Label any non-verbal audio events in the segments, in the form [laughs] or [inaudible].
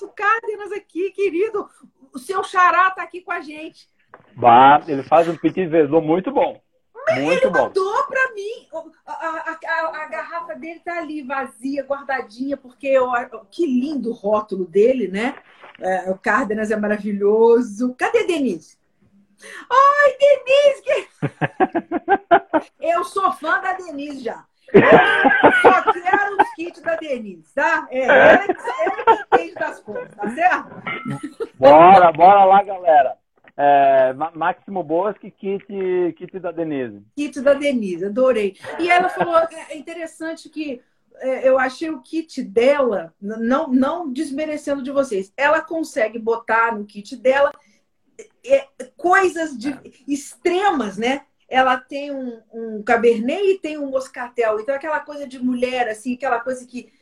Renato Cárdenas aqui, querido. O seu xará tá aqui com a gente. Bah, ele faz um petit verdot muito bom. Muito ele bom. mandou para mim. A, a, a, a, garrafa dele tá ali vazia, guardadinha, porque eu, que lindo o rótulo dele, né? É, o Cárdenas é maravilhoso. Cadê Denise? Oi, Denise! Que... [laughs] eu sou fã da Denise já. Só quero os kits da Denise, tá? É, ela, ela que entende das coisas, tá certo? Bora, bora lá, galera. É, Máximo Bosque, kit, kit da Denise. Kit da Denise, adorei. E ela falou, é interessante que é, eu achei o kit dela, não, não desmerecendo de vocês, ela consegue botar no kit dela é, coisas de, extremas, né? Ela tem um, um cabernet e tem um moscatel. Então, aquela coisa de mulher, assim, aquela coisa que.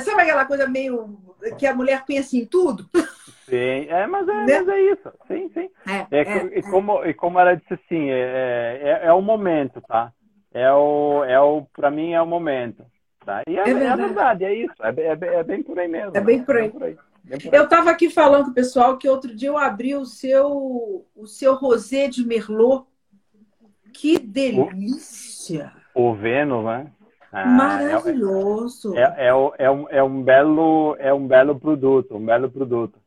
Sabe aquela coisa meio que a mulher pensa em tudo? Sim, é, mas é, né? mas é isso. Sim, sim. É, é, é, e, como, e como ela disse assim, é, é, é o momento, tá? É o, é o, para mim é o momento. Tá? E é, é, verdade. é verdade, é isso. É, é, é, bem por aí mesmo. É bem por aí. Bem por aí. Eu estava aqui falando com o pessoal que outro dia eu abri o seu, o seu rosé de Merlot. Que delícia! O, o Vênus, né? Ah, Maravilhoso. É, é, é, um, é, um belo, é um belo produto, um belo produto.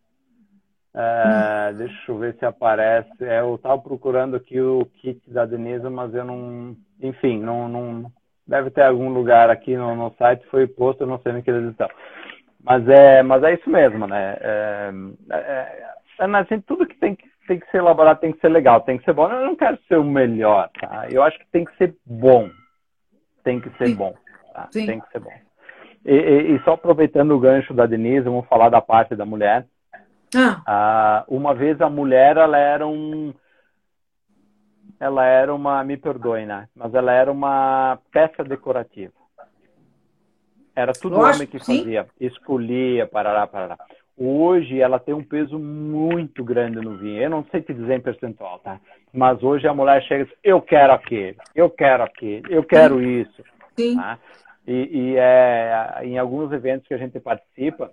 É, hum. Deixa eu ver se aparece. É, eu estava procurando aqui o kit da Denise, mas eu não. Enfim, não, não deve ter algum lugar aqui no, no site, foi posto, eu não sei nem que eles estão. Mas é, mas é isso mesmo, né? É, é, é, assim, tudo que tem, que tem que ser elaborado tem que ser legal, tem que ser bom. Eu não quero ser o melhor, tá? Eu acho que tem que ser bom. Tem que ser Sim. bom. Tá? Tem que ser bom. E, e, e, só aproveitando o gancho da Denise, vamos falar da parte da mulher. Ah. ah. uma vez a mulher, ela era um. Ela era uma. Me perdoe, né? Mas ela era uma peça decorativa. Era tudo Lógico, homem que fazia. Sim. Escolhia, parará, parará. Hoje ela tem um peso muito grande no vinho. Eu não sei te dizer em percentual, tá? Mas hoje a mulher chega e diz, eu quero aquele, eu quero aquele, eu quero isso. Sim. Tá? E, e é, em alguns eventos que a gente participa,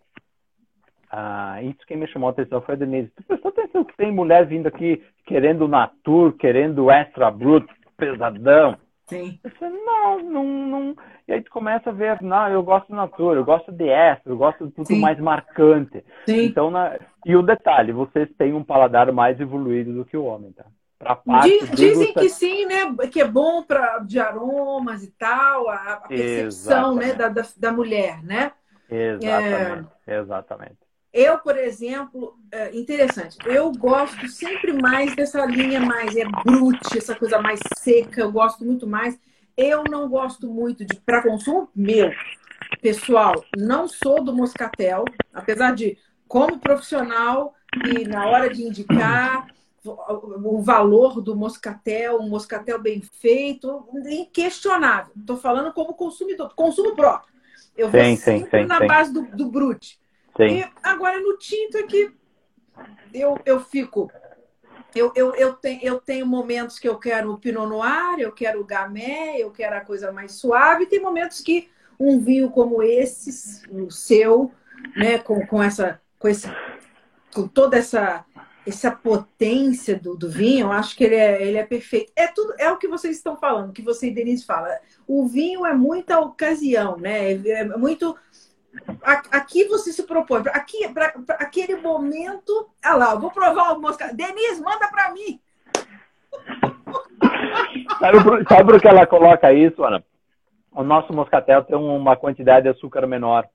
ah, isso que me chamou a atenção foi a Denise. Tu prestou atenção que tem mulher vindo aqui querendo Natur, querendo Extra Brut, pesadão. Sim. Eu não, não, não. E aí tu começa a ver, não, eu gosto de Natur, eu gosto de Extra, eu gosto de tudo Sim. mais marcante. Sim. Então, na... E o detalhe, vocês têm um paladar mais evoluído do que o homem, tá? Diz, dizem que sim, né? Que é bom para de aromas e tal, a, a percepção né, da, da, da, mulher, né? Exatamente. É... Exatamente. Eu, por exemplo, é interessante, eu gosto sempre mais dessa linha mais é brute, essa coisa mais seca, eu gosto muito mais. Eu não gosto muito de, para consumo meu, pessoal, não sou do moscatel, apesar de, como profissional e na hora de indicar o valor do moscatel, um moscatel bem feito, inquestionável. Estou falando como consumidor, consumo próprio. Eu vou sim, sempre sim, na sim. base do, do brute. Sim. E agora no tinto aqui eu, eu fico. Eu, eu, eu, tenho, eu tenho momentos que eu quero o Pinot Noir, eu quero o Gamay, eu quero a coisa mais suave. Tem momentos que um vinho como esse, o seu, né, com, com essa, com esse, com toda essa essa potência do, do vinho, eu acho que ele é, ele é perfeito. É tudo, é o que vocês estão falando, que você e Denise fala. O vinho é muita ocasião, né? É, é muito Aqui você se propõe, aqui, para aquele momento. Ah lá, eu vou provar o mosca. Denise, manda para mim! Sabe por, sabe por que ela coloca isso, Ana? O nosso moscatel tem uma quantidade de açúcar menor.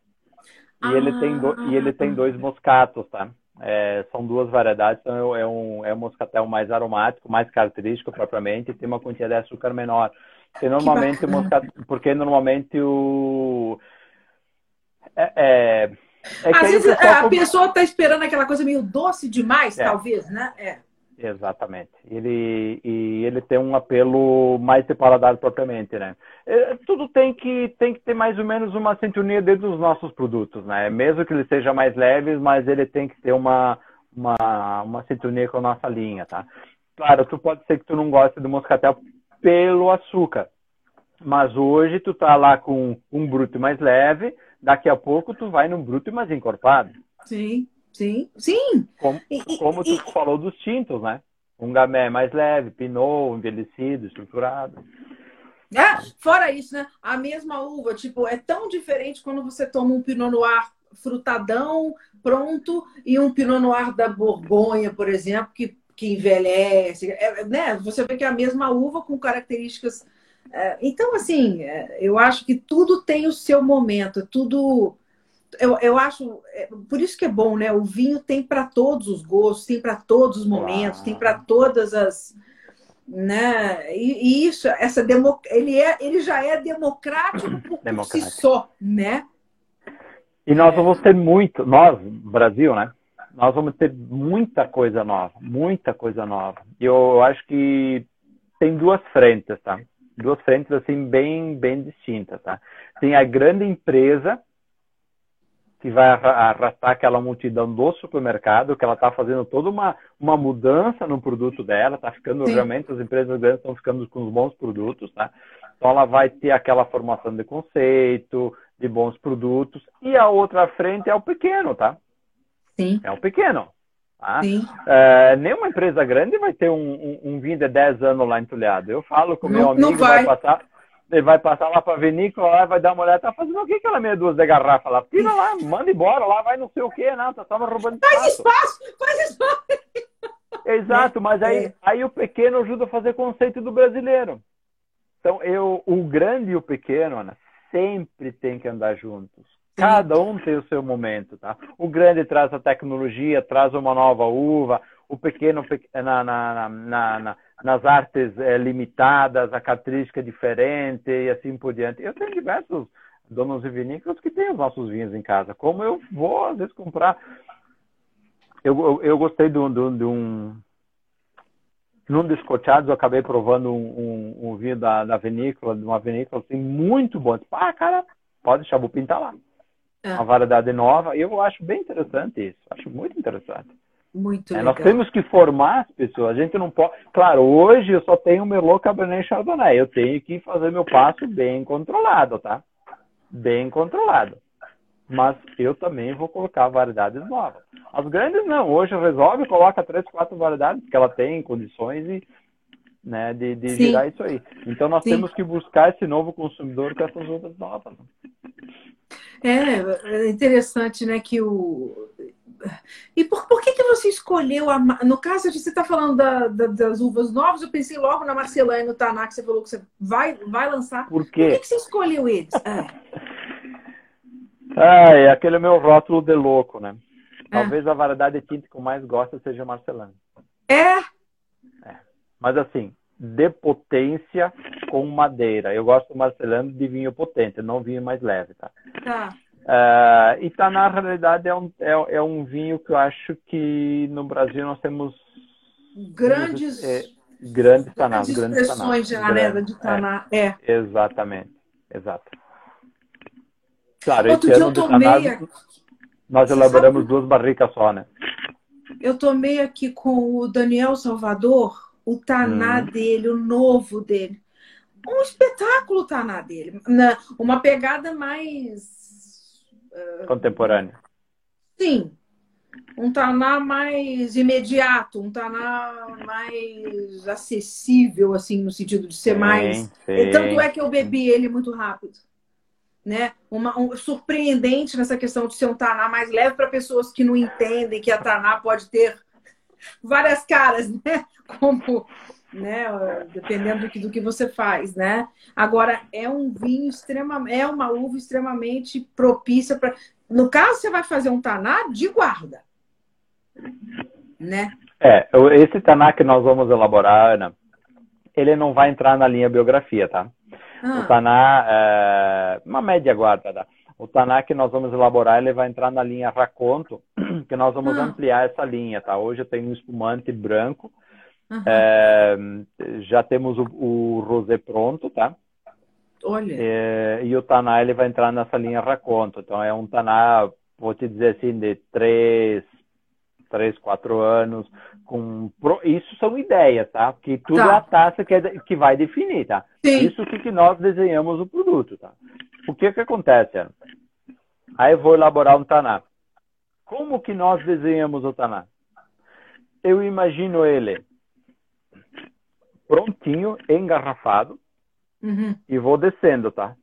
E, ah. ele, tem do, e ele tem dois moscatos, tá? É, são duas variedades, então é um, é um moscatel mais aromático, mais característico propriamente, e tem uma quantidade de açúcar menor. Porque normalmente, o moscatel, porque normalmente o, é, é, é Às vezes a pessoa está esperando aquela coisa meio doce demais, é. talvez, né? É. Exatamente. Ele, e ele tem um apelo mais de paladar propriamente, né? É, tudo tem que, tem que ter mais ou menos uma sintonia dentro dos nossos produtos, né? Mesmo que ele seja mais leve, mas ele tem que ter uma, uma, uma sintonia com a nossa linha, tá? Claro, tu pode ser que tu não goste do moscatel pelo açúcar, mas hoje tu tá lá com um bruto mais leve, daqui a pouco tu vai num bruto mais encorpado. Sim. Sim, sim. Como, e, como e, tu falou dos tintos, né? Um gamé mais leve, pinot, envelhecido, estruturado. É, fora isso, né? A mesma uva, tipo, é tão diferente quando você toma um Pinot Noir frutadão, pronto, e um Pinot Noir da Borgonha, por exemplo, que, que envelhece. É, né? Você vê que é a mesma uva com características. É, então, assim, é, eu acho que tudo tem o seu momento, tudo. Eu, eu acho, é, por isso que é bom, né? O vinho tem para todos os gostos, tem para todos os momentos, Uau. tem para todas as, né? E, e, isso, essa demo, ele é, ele já é democrático por, democrático. si só, né? E nós vamos ter muito, nós, Brasil, né? Nós vamos ter muita coisa nova, muita coisa nova. E eu acho que tem duas frentes, tá? Duas frentes assim bem, bem distintas, tá? Tem a grande empresa que vai arrastar aquela multidão do supermercado, que ela está fazendo toda uma, uma mudança no produto dela, está ficando Sim. realmente, as empresas grandes estão ficando com os bons produtos, tá? Então ela vai ter aquela formação de conceito, de bons produtos, e a outra frente é o pequeno, tá? Sim. É o pequeno. Tá? É, nenhuma empresa grande vai ter um, um, um, vinho de 10 anos lá entulhado. Eu falo com o meu amigo, vai. vai passar ele vai passar lá para a vinícola, lá, vai dar uma olhada, tá fazendo o que aquela meia dúzia de garrafa lá? Tira lá, manda embora lá, vai não sei o que, não, tá tava roubando Faz espaço, faz espaço. Exato, mas aí, é. aí o pequeno ajuda a fazer conceito do brasileiro. Então, eu, o grande e o pequeno, Ana, sempre tem que andar juntos. Cada um tem o seu momento, tá? O grande traz a tecnologia, traz uma nova uva, o pequeno na, na, na, na nas artes é, limitadas, a característica diferente e assim por diante. Eu tenho diversos donos de vinícolas que têm os nossos vinhos em casa. Como eu vou, às vezes, comprar. Eu, eu, eu gostei de um, de um. Num descoteados, eu acabei provando um, um, um, vinho da, da vinícola, de uma vinícola assim, muito bom. Tipo, ah, cara, pode deixar, vou pintar lá. É. Uma variedade nova. E eu acho bem interessante isso. Acho muito interessante. Muito é, Nós temos que formar as pessoas. A gente não pode. Claro, hoje eu só tenho Merlot, Cabernet Chardonnay. Eu tenho que fazer meu passo bem controlado, tá? Bem controlado. Mas eu também vou colocar variedades novas. As grandes não. Hoje resolve, coloca três, quatro variedades que ela tem condições e, né, de, de girar isso aí. Então nós Sim. temos que buscar esse novo consumidor com essas outras novas. É, é interessante, né, que o e por, por que, que você escolheu a. No caso, você está falando da, da, das uvas novas, eu pensei logo na Marcelã e no Taná, que você falou que você vai, vai lançar. Por? Por que, que você escolheu eles? É. [laughs] ah, é aquele meu rótulo de louco, né? É. Talvez a variedade de tinta que eu mais gosto seja Marcelã. É? Mas assim, de potência com madeira. Eu gosto Marcelano de vinho potente, não vinho mais leve, tá? Tá. Uh, e tá na realidade é um, é, é, um vinho que eu acho que no Brasil nós temos grandes é, grandes tanás, grandes, grandes expressões já né, de taná, é, é. Exatamente, exato. Claro, Outro esse ano de tanás, a... nós Você elaboramos sabe... duas barricas só, né? Eu tomei aqui com o Daniel Salvador o taná hum. dele, o novo dele. Um espetáculo o taná dele, uma pegada mais Contemporâneo. Sim. Um taná mais imediato, um taná mais acessível, assim, no sentido de ser sim, mais. Sim, Tanto é que eu bebi ele muito rápido. Né? Uma, um, surpreendente nessa questão de ser um taná mais leve para pessoas que não entendem que a taná pode ter várias caras, né? Como né? Dependendo do que, do que você faz, né? Agora, é um vinho extremamente, é uma uva extremamente propícia para. No caso, você vai fazer um taná de guarda, né? É, esse taná que nós vamos elaborar, Ana, ele não vai entrar na linha biografia, tá? Ah. O taná, é uma média guarda, tá? O taná que nós vamos elaborar, ele vai entrar na linha raconto, [clears throat] que nós vamos ah. ampliar essa linha, tá? Hoje eu tenho um espumante branco, Uhum. É, já temos o, o, rosé pronto, tá? Olha. É, e o taná ele vai entrar nessa linha raconto. Então é um taná, vou te dizer assim, de três, três, quatro anos. Com isso são ideias, tá? Que tudo tá. é a taça que, é, que vai definir, tá? Sim. Isso que, que nós desenhamos o produto, tá? O que que acontece? Ana? Aí eu vou elaborar um taná. Como que nós desenhamos o taná? Eu imagino ele prontinho, engarrafado, uhum. e vou descendo, tá?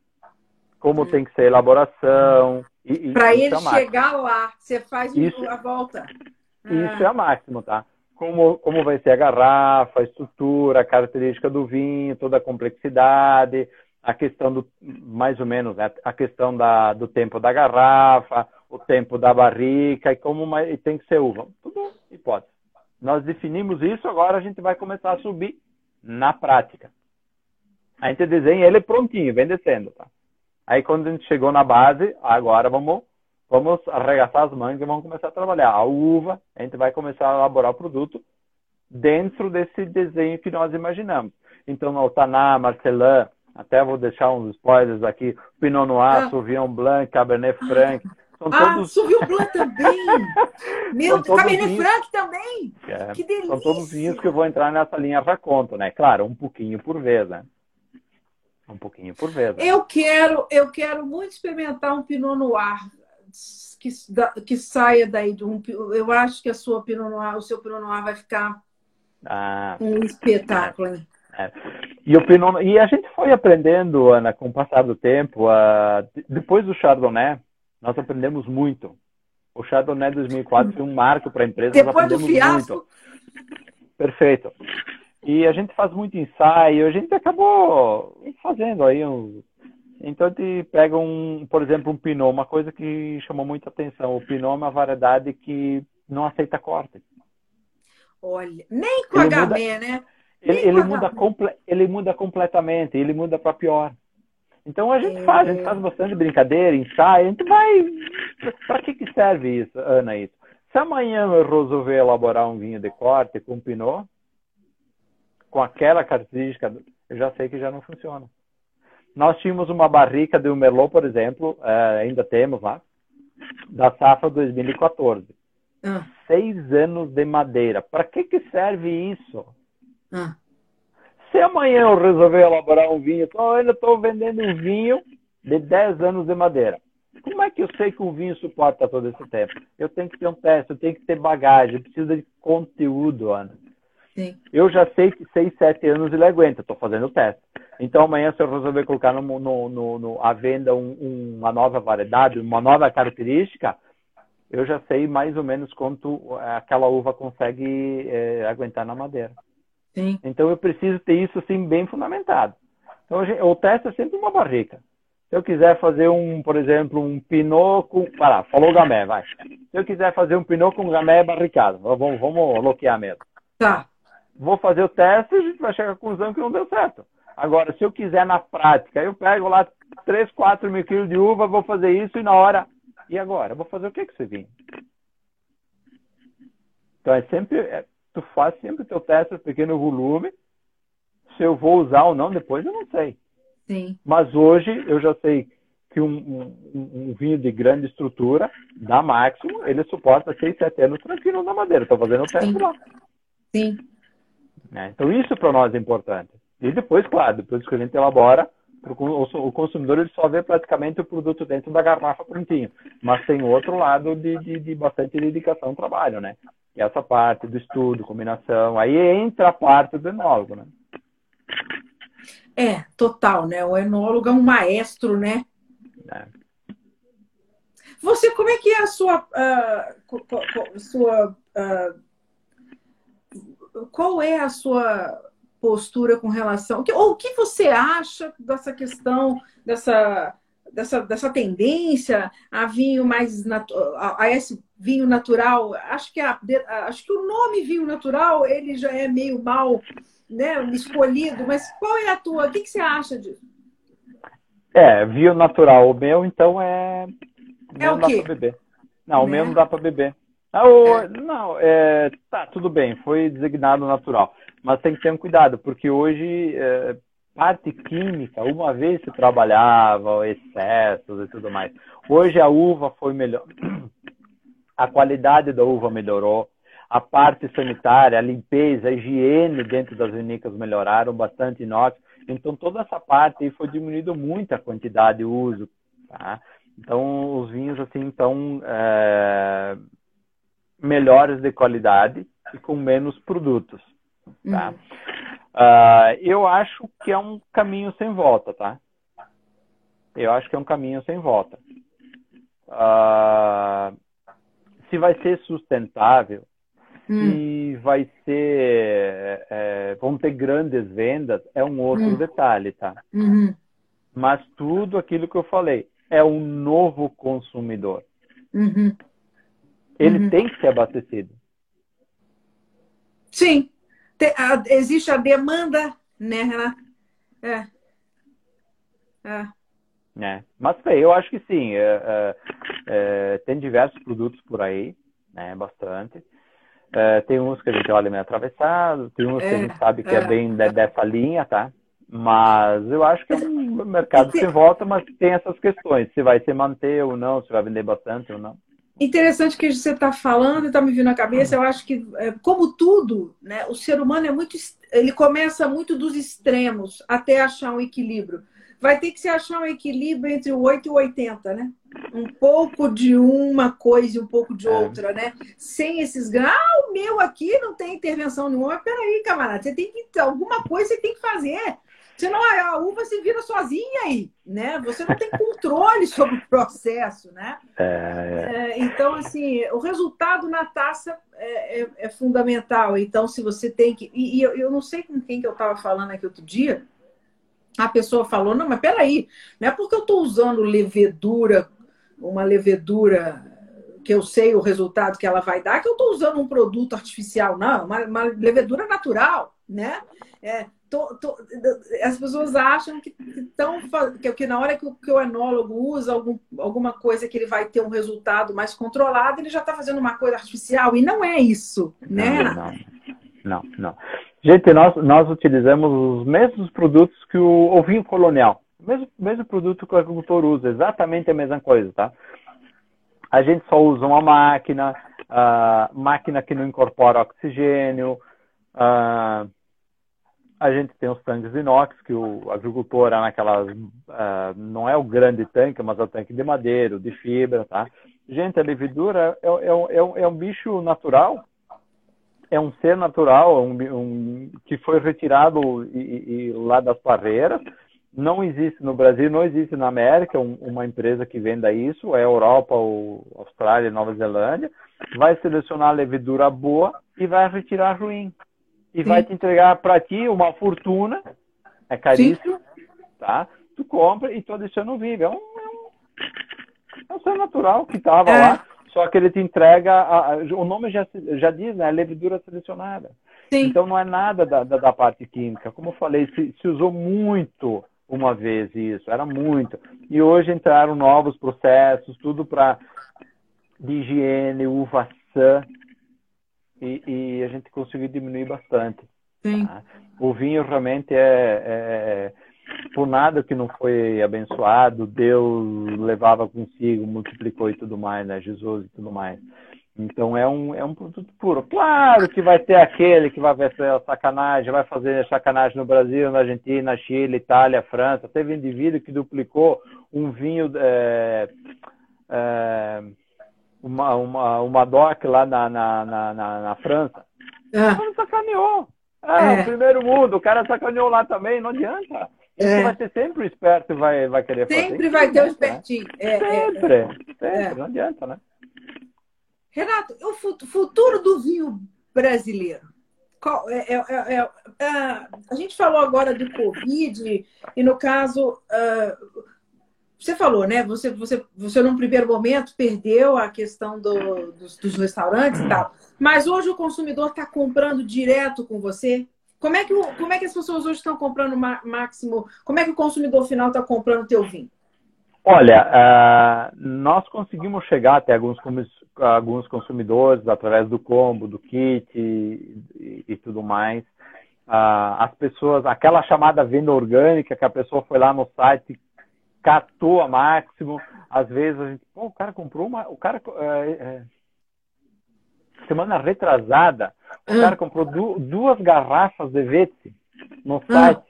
Como uhum. tem que ser a elaboração. Para ele é chegar lá, você faz isso, a volta. Isso ah. é o máximo, tá? Como, como vai ser a garrafa, a estrutura, a característica do vinho, toda a complexidade, a questão do, mais ou menos, né? a questão da, do tempo da garrafa, o tempo da barrica e como uma, e tem que ser uva. Tudo hipótese. Nós definimos isso, agora a gente vai começar a subir na prática. A gente desenha ele prontinho, vem descendo, tá? Aí quando a gente chegou na base, agora vamos vamos arregaçar as mangas e vamos começar a trabalhar. A uva, a gente vai começar a elaborar o produto dentro desse desenho que nós imaginamos. Então, o Taná, Marcelin, até vou deixar uns spoilers aqui, Pinot Noir, ah. Sauvignon Blanc, Cabernet Franc, são ah, todos... Sauvignon Blanc também! [laughs] Meu, Cabernet. Franc também! É, que delícia! São todos vinhos que eu vou entrar nessa linha já conto, né? Claro, um pouquinho por vez, né? Um pouquinho por vez. Né? Eu quero, eu quero muito experimentar um Pinot Noir que, que saia daí de um. Eu acho que a sua Pinot Noir, o seu Pinot Noir vai ficar ah, um espetáculo. É. E, o Pinot, e a gente foi aprendendo, Ana, com o passar do tempo, depois do Chardonnay, nós aprendemos muito. O Chardonnay 2004 foi um marco para a empresa. Depois do fiasco. Muito. Perfeito. E a gente faz muito ensaio, a gente acabou fazendo aí um... Então a gente pega um, por exemplo, um Pinot, uma coisa que chamou muita atenção. O Pinot é uma variedade que não aceita corte. Olha, nem com ele HB, muda, né? Ele, ele muda, comple, ele muda completamente, ele muda para pior. Então a gente é... faz, a gente faz bastante brincadeira, ensaio, a gente vai. Para que, que serve isso, Ana? Isso? Se amanhã eu resolver elaborar um vinho de corte com Pinot, com aquela característica, eu já sei que já não funciona. Nós tínhamos uma barrica de um Merlot, por exemplo, é, ainda temos lá, da safra 2014. Ah. Seis anos de madeira. Para que, que serve isso? Ah. Se amanhã eu resolver elaborar um vinho, então eu estou vendendo um vinho de 10 anos de madeira. Como é que eu sei que um vinho suporta todo esse tempo? Eu tenho que ter um teste, eu tenho que ter bagagem, eu preciso de conteúdo, Ana. Sim. Eu já sei que 6, 7 anos ele aguenta, estou fazendo o teste. Então amanhã, se eu resolver colocar no, no, no, no à venda um, um, uma nova variedade, uma nova característica, eu já sei mais ou menos quanto aquela uva consegue é, aguentar na madeira. Sim. Então eu preciso ter isso assim bem fundamentado. Então o teste é sempre uma barrica. Se eu quiser fazer um, por exemplo, um pinot com. Para, falou gamé, vai. Se eu quiser fazer um pinot com gamé barricado, vamos, vamos bloquear mesmo. Tá. Vou fazer o teste e a gente vai chegar à conclusão que não deu certo. Agora, se eu quiser na prática, eu pego lá 3, 4 mil quilos de uva, vou fazer isso e na hora. E agora? Vou fazer o que com esse vinho? Então é sempre. Tu faz sempre o teu teste de pequeno volume. Se eu vou usar ou não depois, eu não sei. Sim. Mas hoje eu já sei que um, um, um, vinho de grande estrutura, da máximo, ele suporta 6, 7 anos tranquilo na madeira. Estou fazendo o teste Sim. lá. Sim. É, então isso para nós é importante. E depois, claro, depois que a gente elabora, o consumidor ele só vê praticamente o produto dentro da garrafa prontinho. Mas tem outro lado de, de, de bastante dedicação ao trabalho, né? E essa parte do estudo, combinação, aí entra a parte do enólogo, né? É, total, né? O enólogo é um maestro, né? É. Você, como é que é a sua. Uh, sua uh, qual é a sua postura com relação. Ou o que você acha dessa questão, dessa, dessa, dessa tendência a vinho mais a, a esse vinho natural? Acho que, a, acho que o nome vinho natural ele já é meio mal né, escolhido, mas qual é a tua? O que, que você acha disso? É, vinho natural. O meu, então, é. É não o quê? Dá pra beber. Não, o meu não dá para beber. Ah, o, é. Não, é, tá, tudo bem, foi designado natural. Mas tem que ter um cuidado, porque hoje, é, parte química, uma vez se trabalhava excessos e tudo mais. Hoje a uva foi melhor. A qualidade da uva melhorou. A parte sanitária, a limpeza, a higiene dentro das vinícolas melhoraram bastante inox. Então, toda essa parte aí foi diminuindo muito a quantidade de uso. Tá? Então, os vinhos, assim, estão é, melhores de qualidade e com menos produtos. Tá? Uhum. Uh, eu acho que é um caminho sem volta, tá? Eu acho que é um caminho sem volta. Uh, se vai ser sustentável, hum. se vai ser. É, vão ter grandes vendas, é um outro hum. detalhe, tá? Uhum. Mas tudo aquilo que eu falei é um novo consumidor. Uhum. Ele uhum. tem que ser abastecido. Sim. Existe a demanda, né, Renato? É. É. É. Mas eu acho que sim. É, é, é, tem diversos produtos por aí, né? Bastante. É, tem uns que a gente olha meio atravessado, tem uns que a gente sabe que é, bem de, dessa linha, tá? Mas eu acho que é um mercado sem volta, mas tem essas questões. Se vai se manter ou não, se vai vender bastante ou não. Interessante que você está falando e está me vindo na cabeça. Eu acho que, é, como tudo, né, o ser humano é muito. Ele começa muito dos extremos até achar um equilíbrio. Vai ter que se achar um equilíbrio entre o 8 e o 80, né? Um pouco de uma coisa e um pouco de é. outra, né? Sem esses. Ah, o meu aqui não tem intervenção nenhuma. Peraí, camarada, você tem que. Alguma coisa você tem que fazer. Senão a uva se vira sozinha aí, né? Você não tem controle [laughs] sobre o processo, né? É, é. É, então, assim, o resultado na taça é, é, é fundamental. Então, se você tem que... E, e eu, eu, não sei com quem que eu estava falando aqui outro dia, a pessoa falou, não, mas peraí, não é porque eu estou usando levedura, uma levedura que eu sei o resultado que ela vai dar, que eu estou usando um produto artificial, não, uma, uma levedura natural, né? É, tô, tô, as pessoas acham que, tão, que, que na hora que o, que o enólogo usa algum, alguma coisa que ele vai ter um resultado mais controlado, ele já está fazendo uma coisa artificial. E não é isso, né? Não, não, não. Gente, nós, nós utilizamos os mesmos produtos que o, o vinho colonial. O mesmo, mesmo produto que o agricultor usa, exatamente a mesma coisa, tá? A gente só usa uma máquina, uh, máquina que não incorpora oxigênio, uh, a gente tem os tanques inox, que o agricultor é naquelas. Uh, não é o grande tanque, mas é o tanque de madeira, de fibra, tá? Gente, a levedura é, é, é, é um bicho natural, é um ser natural, um, um que foi retirado e, e, lá das barreiras. Não existe no Brasil, não existe na América um, uma empresa que venda isso, é Europa, ou Austrália, Nova Zelândia. Vai selecionar a levedura boa e vai retirar ruim e Sim. vai te entregar para ti uma fortuna, é caríssimo, Sim. tá? Tu compra e tu adiciona o vivo. É um, é um, é um ser natural que estava é. lá, só que ele te entrega, a, a, o nome já, já diz, né? Levedura selecionada. Sim. Então não é nada da, da, da parte química. Como eu falei, se, se usou muito uma vez isso, era muito. E hoje entraram novos processos, tudo para de higiene, uva sã, e, e a gente conseguiu diminuir bastante. Tá? O vinho realmente é, é, por nada que não foi abençoado, Deus levava consigo, multiplicou e tudo mais, né? Jesus e tudo mais. Então é um, é um produto puro. Claro que vai ter aquele que vai fazer sacanagem, vai fazer sacanagem no Brasil, na Argentina, Chile, Itália, França. Teve indivíduo que duplicou um vinho é, é, uma, uma, uma DOC lá na, na, na, na, na França. É. O cara sacaneou. Ah, é. o primeiro mundo, o cara sacaneou lá também, não adianta. É. vai ser sempre o esperto vai, vai querer sempre fazer. Sempre vai ter o né? espertinho. É, é, sempre, é. sempre, não adianta, né? Renato, o futuro do vinho brasileiro. Qual, é, é, é, a gente falou agora do Covid, e no caso, uh, você falou, né? Você, você, você num primeiro momento perdeu a questão do, dos, dos restaurantes e tal. Mas hoje o consumidor está comprando direto com você? Como é, que, como é que as pessoas hoje estão comprando máximo? Como é que o consumidor final está comprando o teu vinho? Olha, uh, nós conseguimos chegar até alguns, alguns consumidores através do combo, do kit e, e, tudo mais. Uh, as pessoas, aquela chamada venda orgânica que a pessoa foi lá no site catou a máximo. Às vezes a gente, pô, o cara comprou uma. O cara. É, é, semana retrasada, o cara comprou du, duas garrafas de Vete no site.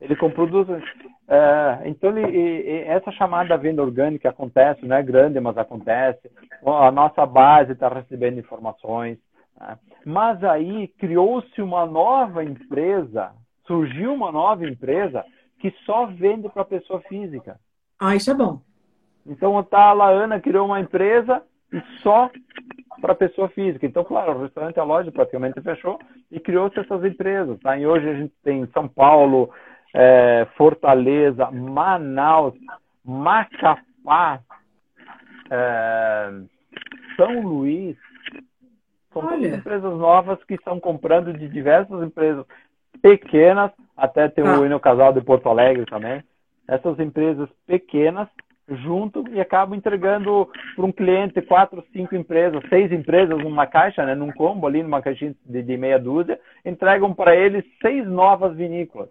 Ele comprou duas. É, então, ele, essa chamada venda orgânica acontece, não é grande, mas acontece. A nossa base está recebendo informações. Né? Mas aí criou-se uma nova empresa, surgiu uma nova empresa que só vende para pessoa física. Ah, isso é bom. Então, tá, a Ana criou uma empresa e só para pessoa física. Então, claro, o restaurante, a loja praticamente fechou e criou-se essas empresas. Tá? E hoje a gente tem São Paulo, é, Fortaleza, Manaus, Macapá, é, São Luís. São Olha. todas empresas novas que estão comprando de diversas empresas pequenas, até tem ah. o Eno Casal de Porto Alegre também. Essas empresas pequenas junto e acabo entregando para um cliente quatro, cinco empresas, seis empresas numa caixa, né, num combo ali, numa caixinha de, de meia dúzia, entregam para eles seis novas vinícolas.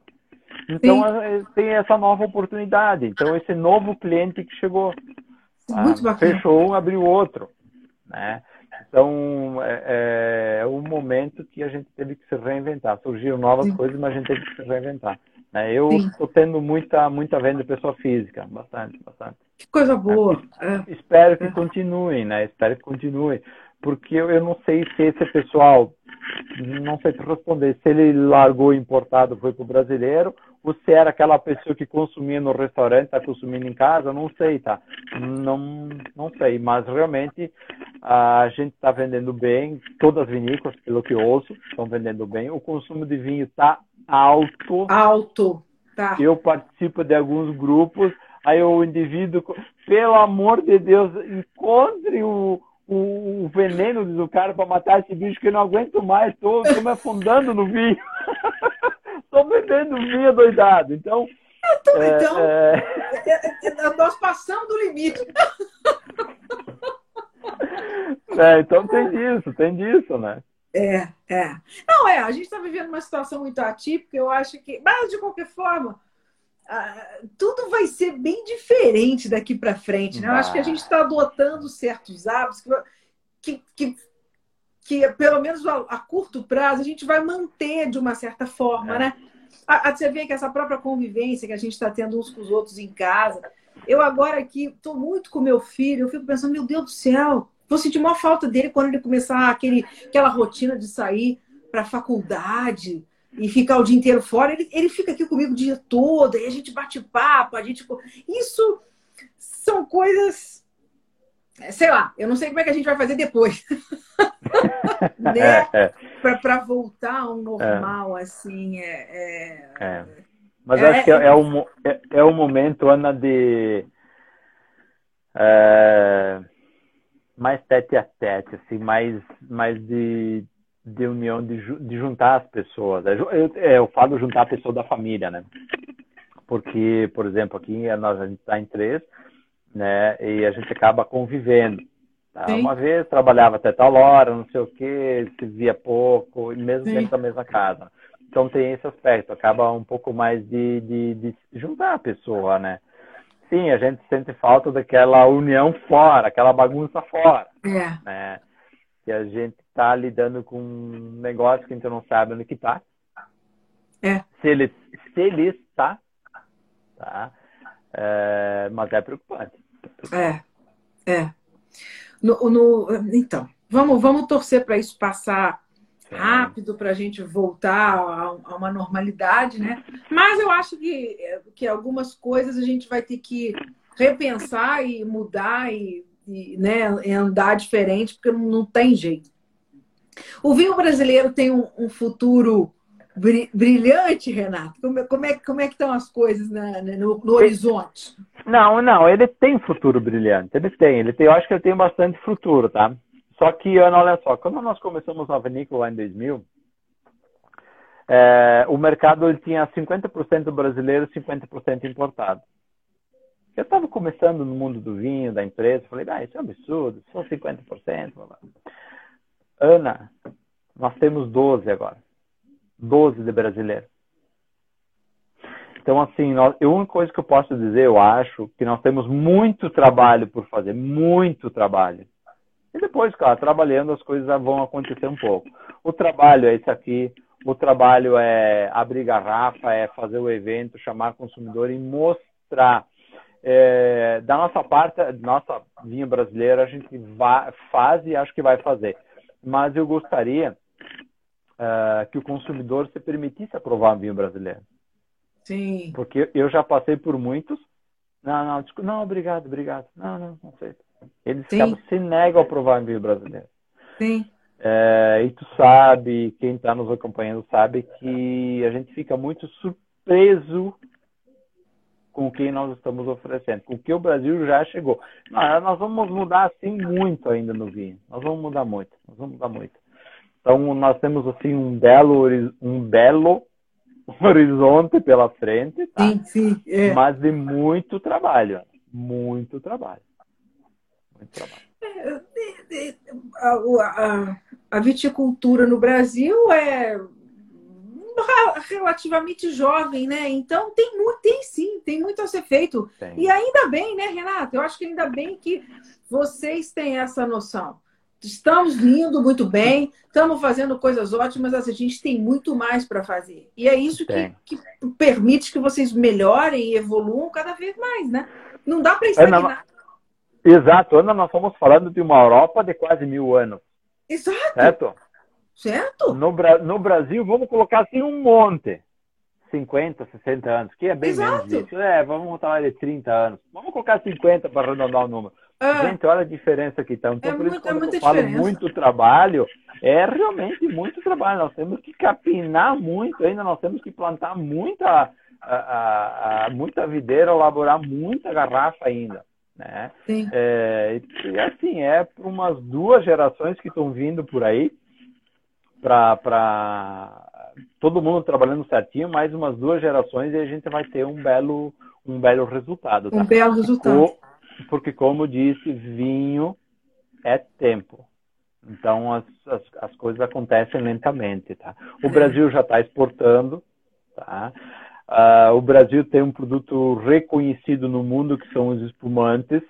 Então Sim. tem essa nova oportunidade. Então esse novo cliente que chegou, Muito ah, fechou um, abriu outro, né? Então é, é, o momento que a gente teve que se reinventar. Surgiram novas Sim. coisas, mas a gente teve que se reinventar. Né? Eu estou tendo muita, muita venda de pessoa física, bastante, bastante. Que coisa boa. É. Espero que é. continue, né? Espero que continue. Porque eu, eu não sei se esse pessoal, não sei te responder, se ele largou importado foi para o brasileiro, ou se era aquela pessoa que consumia no restaurante, está consumindo em casa, não sei, tá? Não, não sei, mas realmente a gente está vendendo bem, todas as vinícolas, pelo que ouço, estão vendendo bem. O consumo de vinho está alto. Alto, tá. Eu participo de alguns grupos, aí o indivíduo, pelo amor de Deus, encontre o, o, o veneno do cara para matar esse bicho que eu não aguento mais, estou me afundando no vinho. [laughs] Estou bebendo vinho doidado. Então. Então, é, então é... É, é... nós passamos do limite. [laughs] É, então tem disso, tem disso, né? É, é. Não, é, a gente está vivendo uma situação muito atípica, eu acho que. Mas, de qualquer forma, uh, tudo vai ser bem diferente daqui para frente, né? Eu acho que a gente está adotando certos hábitos que, que, que, pelo menos a, a, curto prazo, a gente vai manter de uma certa forma, é. né? A, a, você vê que essa própria convivência que a gente está tendo uns com os outros em casa. Eu agora aqui estou muito com meu filho, eu fico pensando, meu Deus do céu, Vou sentir uma falta dele quando ele começar aquele, aquela rotina de sair para a faculdade e ficar o dia inteiro fora. Ele, ele fica aqui comigo o dia todo, aí a gente bate papo, a gente. Isso são coisas. Sei lá, eu não sei como é que a gente vai fazer depois. [laughs] né? É, é. Para voltar ao normal, é. assim. É, é... Mas é, acho que é, é, o, é, é o momento, Ana, de. É, mais tete a tete, assim, mais, mais de, de união, de, de juntar as pessoas. Eu, eu, eu falo juntar a pessoa da família, né? Porque, por exemplo, aqui nós, a gente está em três, né? E a gente acaba convivendo. Tá? Uma vez trabalhava até tal hora, não sei o que, se via pouco, mesmo Sim. dentro da mesma casa. Então tem esse aspecto, acaba um pouco mais de, de, de juntar a pessoa, né? sim, a gente sente falta daquela união fora, aquela bagunça fora. É. Né? Que a gente está lidando com um negócio que a gente não sabe onde que está. É. Se ele, se ele está, tá? É, mas é preocupante. É, é. No, no, então, vamos, vamos torcer para isso passar rápido para a gente voltar a, uma normalidade, né? Mas eu acho que, que algumas coisas a gente vai ter que repensar e mudar e, e né, andar diferente, porque não tem jeito. O vinho brasileiro tem um, um futuro brilhante, Renato? Como, como, é, como é que estão as coisas né, no, no, horizonte? Não, não, ele tem futuro brilhante, ele tem, ele tem, eu acho que ele tem bastante futuro, tá? Só que, Ana, olha só, quando nós começamos a vinícola em 2000, é, o mercado ele tinha 50% brasileiro e 50% importado. Eu estava começando no mundo do vinho, da empresa, falei, ah, isso é um absurdo, só 50%. Blá, blá. Ana, nós temos 12 agora. 12 de brasileiro. Então, assim, nós, a única coisa que eu posso dizer, eu acho, que nós temos muito trabalho por fazer, muito trabalho. E depois, claro, trabalhando as coisas vão acontecer um pouco. O trabalho é esse aqui, o trabalho é abrir garrafa, é fazer o evento, chamar consumidor e mostrar. É, da nossa parte, nossa vinha brasileira, a gente vai, faz e acho que vai fazer. Mas eu gostaria uh, que o consumidor se permitisse aprovar um vinho brasileiro. Sim. Porque eu já passei por muitos. Não, não, desculpa, não, obrigado, obrigado. Não, não, não sei. Eles se negam a aprovar um vinho brasileiro. Sim. É, e tu sabe, quem está nos acompanhando sabe que a gente fica muito surpreso com o que nós estamos oferecendo, com o que o Brasil já chegou. Não, nós vamos mudar assim muito ainda no vinho. Nós vamos mudar muito, nós vamos mudar muito. Então nós temos assim um belo um belo [laughs] horizonte pela frente, tá? sim, sim, é. mas de muito trabalho, muito trabalho, muito trabalho. É, a, a, a viticultura no Brasil é relativamente jovem, né? Então tem muito, tem sim, tem muito a ser feito. Tem. E ainda bem, né, Renata? Eu acho que ainda bem que vocês têm essa noção. Estamos indo muito bem, estamos fazendo coisas ótimas, mas a gente tem muito mais para fazer. E é isso que, que, permite que vocês melhorem e evoluam cada vez mais, né? Não dá para estagnar. Exato, Ana, nós estamos falando de uma Europa de quase mil anos. Exato. Certo? Certo? No, no Brasil, vamos colocar assim um monte. 50, 60 anos, que é bem Exato. menos isso. É, vamos falar de 30 anos. Vamos colocar 50 para arredondar o número. Ah, Gente, olha a diferença que está. Então, é por muito, isso, quando é eu falo diferença. muito trabalho, é realmente muito trabalho. Nós temos que capinar muito ainda, nós temos que plantar muita, a, a, a, muita videira, elaborar muita garrafa ainda. Né? Sim. É, e assim, é para umas duas gerações que estão vindo por aí, para todo mundo trabalhando certinho, mais umas duas gerações e a gente vai ter um belo, um belo resultado. Tá? Um belo resultado. porque, como disse, vinho é tempo. Então, as, as, as coisas acontecem lentamente, tá? O é. Brasil já está exportando, tá? Uh, o Brasil tem um produto reconhecido no mundo que são os espumantes,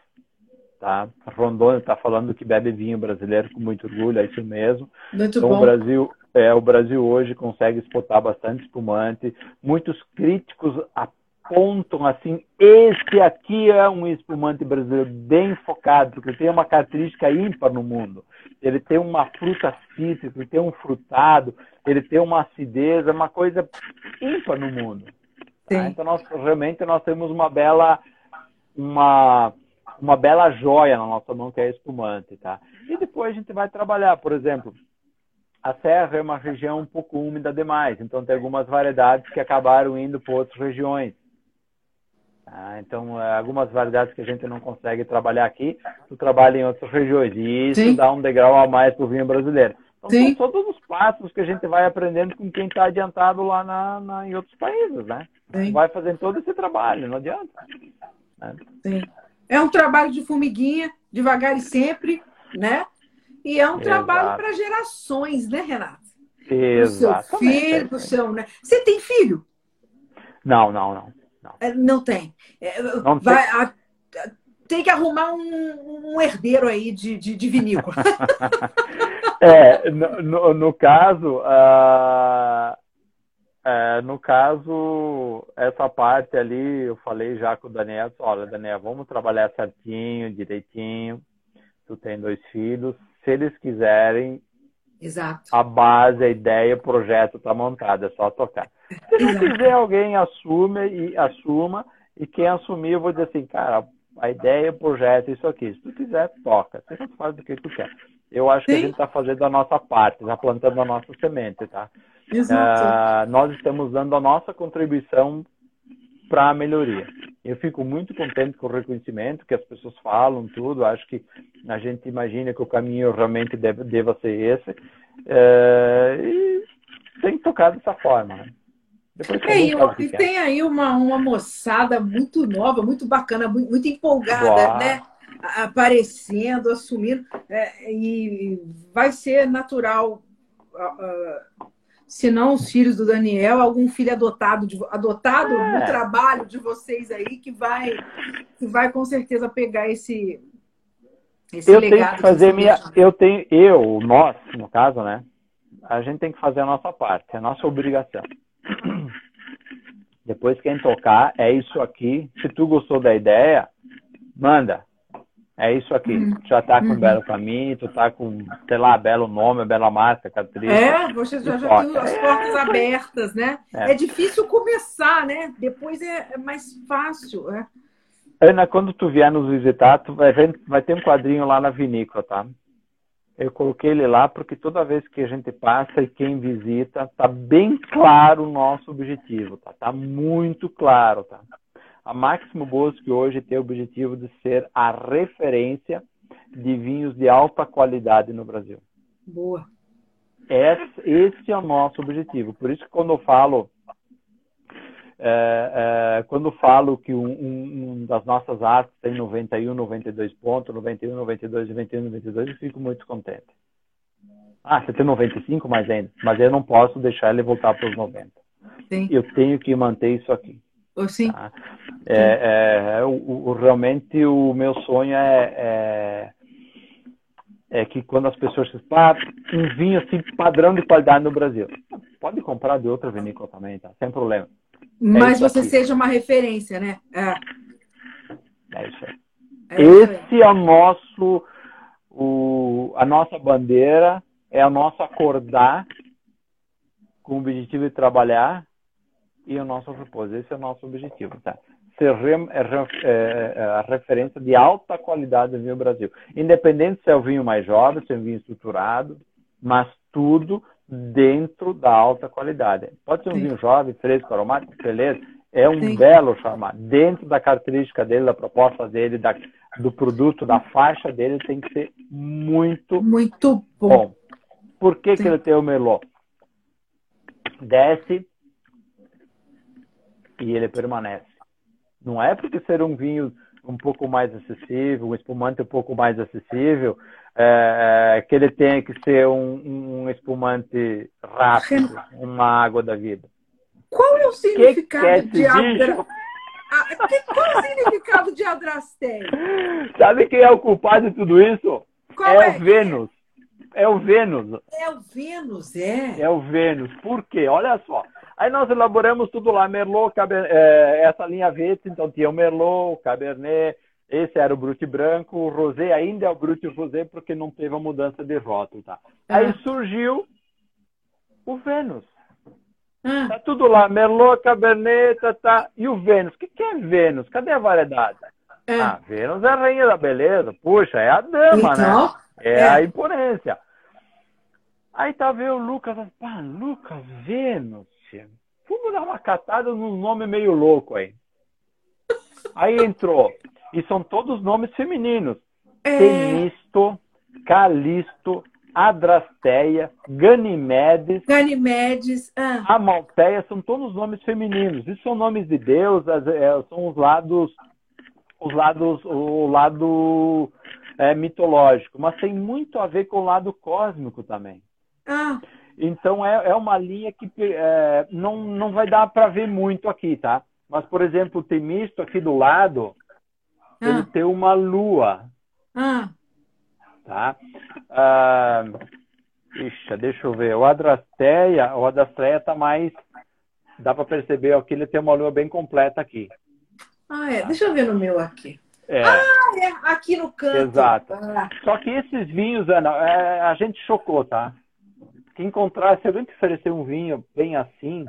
tá? Rondônia está falando que bebe vinho brasileiro com muito orgulho, é isso mesmo. Muito então, bom. O Brasil, é, o Brasil hoje consegue exportar bastante espumante. Muitos críticos apontam assim, esse aqui é um espumante brasileiro bem focado, porque tem uma característica ímpar no mundo. Ele tem uma fruta cítrica, ele tem um frutado, ele tem uma acidez, é uma coisa ímpar no mundo. Tá? Então nós realmente nós temos uma bela uma uma bela joia na nossa mão que é espumante, tá? E depois a gente vai trabalhar, por exemplo, a Serra é uma região um pouco úmida demais, então tem algumas variedades que acabaram indo para outras regiões. Tá? Então, é, algumas variedades que a gente não consegue trabalhar aqui, tu trabalha em outras regiões. E isso Sim. dá um degrau a mais para o vinho brasileiro. Então, Sim. são todos os passos que a gente vai aprendendo com quem está adiantado lá na, na, em outros países, né? Sim. Vai fazendo todo esse trabalho, não adianta. Né? Sim. É um trabalho de formiguinha, devagar e sempre, né? E é um Exato. trabalho para gerações, né, Renato? Exato. seu filho, pro seu, né? Você tem filho? Não, não, não. Não, é, não tem. É, não vai, tem. A, tem que arrumar um, um herdeiro aí de, de, de vinícola. [laughs] é, no, no, no caso, uh, é, no caso, essa parte ali, eu falei já com o Daniel, olha, Daniel, vamos trabalhar certinho, direitinho. Tu tem dois filhos. Se eles quiserem, Exato. a base, a ideia, o projeto está montado, é só tocar. Se não quiser, alguém assume e assuma. E quem assumir, eu vou dizer assim, cara, a ideia, o projeto, isso aqui. Se tu quiser, toca. Você faz do que tu quer. Eu acho Sim. que a gente está fazendo a nossa parte, está plantando a nossa semente, tá? Uh, nós estamos dando a nossa contribuição para a melhoria. Eu fico muito contente com o reconhecimento que as pessoas falam, tudo. Acho que a gente imagina que o caminho realmente deve, deva ser esse. Uh, e tem que tocar dessa forma. Né? É, e, e tem aí uma, uma moçada muito nova, muito bacana, muito, muito empolgada, Boa. né? Aparecendo, assumindo. É, e vai ser natural. Uh, se não os filhos do Daniel, algum filho adotado, de, adotado é. no trabalho de vocês aí, que vai, que vai com certeza pegar esse, esse eu legado. Tenho que fazer minha, eu tenho, eu, nós, no caso, né? a gente tem que fazer a nossa parte, é a nossa obrigação. Depois quem tocar é isso aqui. Se tu gostou da ideia, manda. É isso aqui. Uhum. Tu já tá com um belo caminho, tu tá com, sei lá, belo nome, bela marca, Catriz. É, você já, já tem as portas abertas, né? É. é. difícil começar, né? Depois é, é mais fácil, né? Ana, quando tu vier nos visitar, tu vai, ver, vai ter um quadrinho lá na vinícola, tá? Eu coloquei ele lá porque toda vez que a gente passa e quem visita, tá bem claro o nosso objetivo, tá? Tá muito claro, tá? A Máximo Bosque hoje tem o objetivo de ser a referência de vinhos de alta qualidade no Brasil. Boa. Esse, esse é o nosso objetivo. Por isso que quando eu falo é, é, quando falo que um, um, um, das nossas artes tem 91, 92 pontos, 91, 92, 91, 92, eu fico muito contente. Ah, você tem 95 mais ainda, mas eu não posso deixar ele voltar para os 90. Sim. Eu tenho que manter isso aqui. Sim. Tá? É, é o, o, realmente o meu sonho é, é, é que quando as pessoas ah, um vinho assim padrão de qualidade no Brasil, pode comprar de outra vinícola também, tá? Sem problema. Mas é você aqui. seja uma referência, né? É, é isso aí. É Esse é o nosso, o, a nossa bandeira, é o nosso acordar com o objetivo de trabalhar e o nosso propósito. Esse é o nosso objetivo, tá? Ser é, é, é, a referência de alta qualidade do vinho Brasil. Independente se é o vinho mais jovem, se é um vinho estruturado, mas tudo dentro da alta qualidade. Pode ser um Sim. vinho jovem, fresco, aromático, beleza. É um Sim. belo chamar. Dentro da característica dele, da proposta dele, da, do produto, da faixa dele, tem que ser muito, muito bom. bom. Por que, que ele tem o Merlot? Desce e ele permanece. Não é porque ser um vinho um pouco mais acessível, um espumante um pouco mais acessível, é, é, que ele tenha que ser um, um, espumante rápido, uma água da vida. Qual é o significado que de adra... ah, Qual é o significado de adrasteia? [laughs] Sabe quem é o culpado de tudo isso? Qual é, é o Vênus. É o Vênus. É o Vênus, é. É o Vênus. Por quê? Olha só. Aí nós elaboramos tudo lá, Merlot, Cabernet, é, essa linha verde, então tinha o Merlot, o Cabernet, esse era o Brut branco, o Rosé ainda é o Brut Rosé porque não teve a mudança de rótulo, tá? Ah. Aí surgiu o Vênus. Ah. Tá tudo lá, Merlot, Cabernet, tá, tá. E o Vênus? O que, que é Vênus? Cadê a variedade? É. Ah, Vênus é a rainha da beleza. Puxa, é a dama, né? então, né? É, é, a imponência. Aí tá vendo o Lucas, pá, Lucas, Vênus. Vamos dar uma catada num nome meio louco aí. Aí entrou e são todos nomes femininos. É... Temisto, Calisto, Adrasteia, Ganimedes. Ganimedes. Ah. Amalteia são todos nomes femininos. Isso são nomes de Deus, é, são os lados, os lados, o lado é, mitológico, mas tem muito a ver com o lado cósmico também. Ah. Então é, é uma linha que é, não, não vai dar para ver muito aqui, tá? Mas, por exemplo, o Temisto aqui do lado, ah. ele tem uma lua. Ah. Tá? Ah, Ixi, deixa eu ver. O Adrasteia, o Adrasteia tá mais. Dá para perceber ó, que ele tem uma lua bem completa aqui. Ah, é. Deixa eu ver no meu aqui. É. Ah, é. Aqui no canto. Exato. Ah. Só que esses vinhos, Ana, é, a gente chocou, tá? Que encontrar, se alguém te oferecer um vinho bem assim,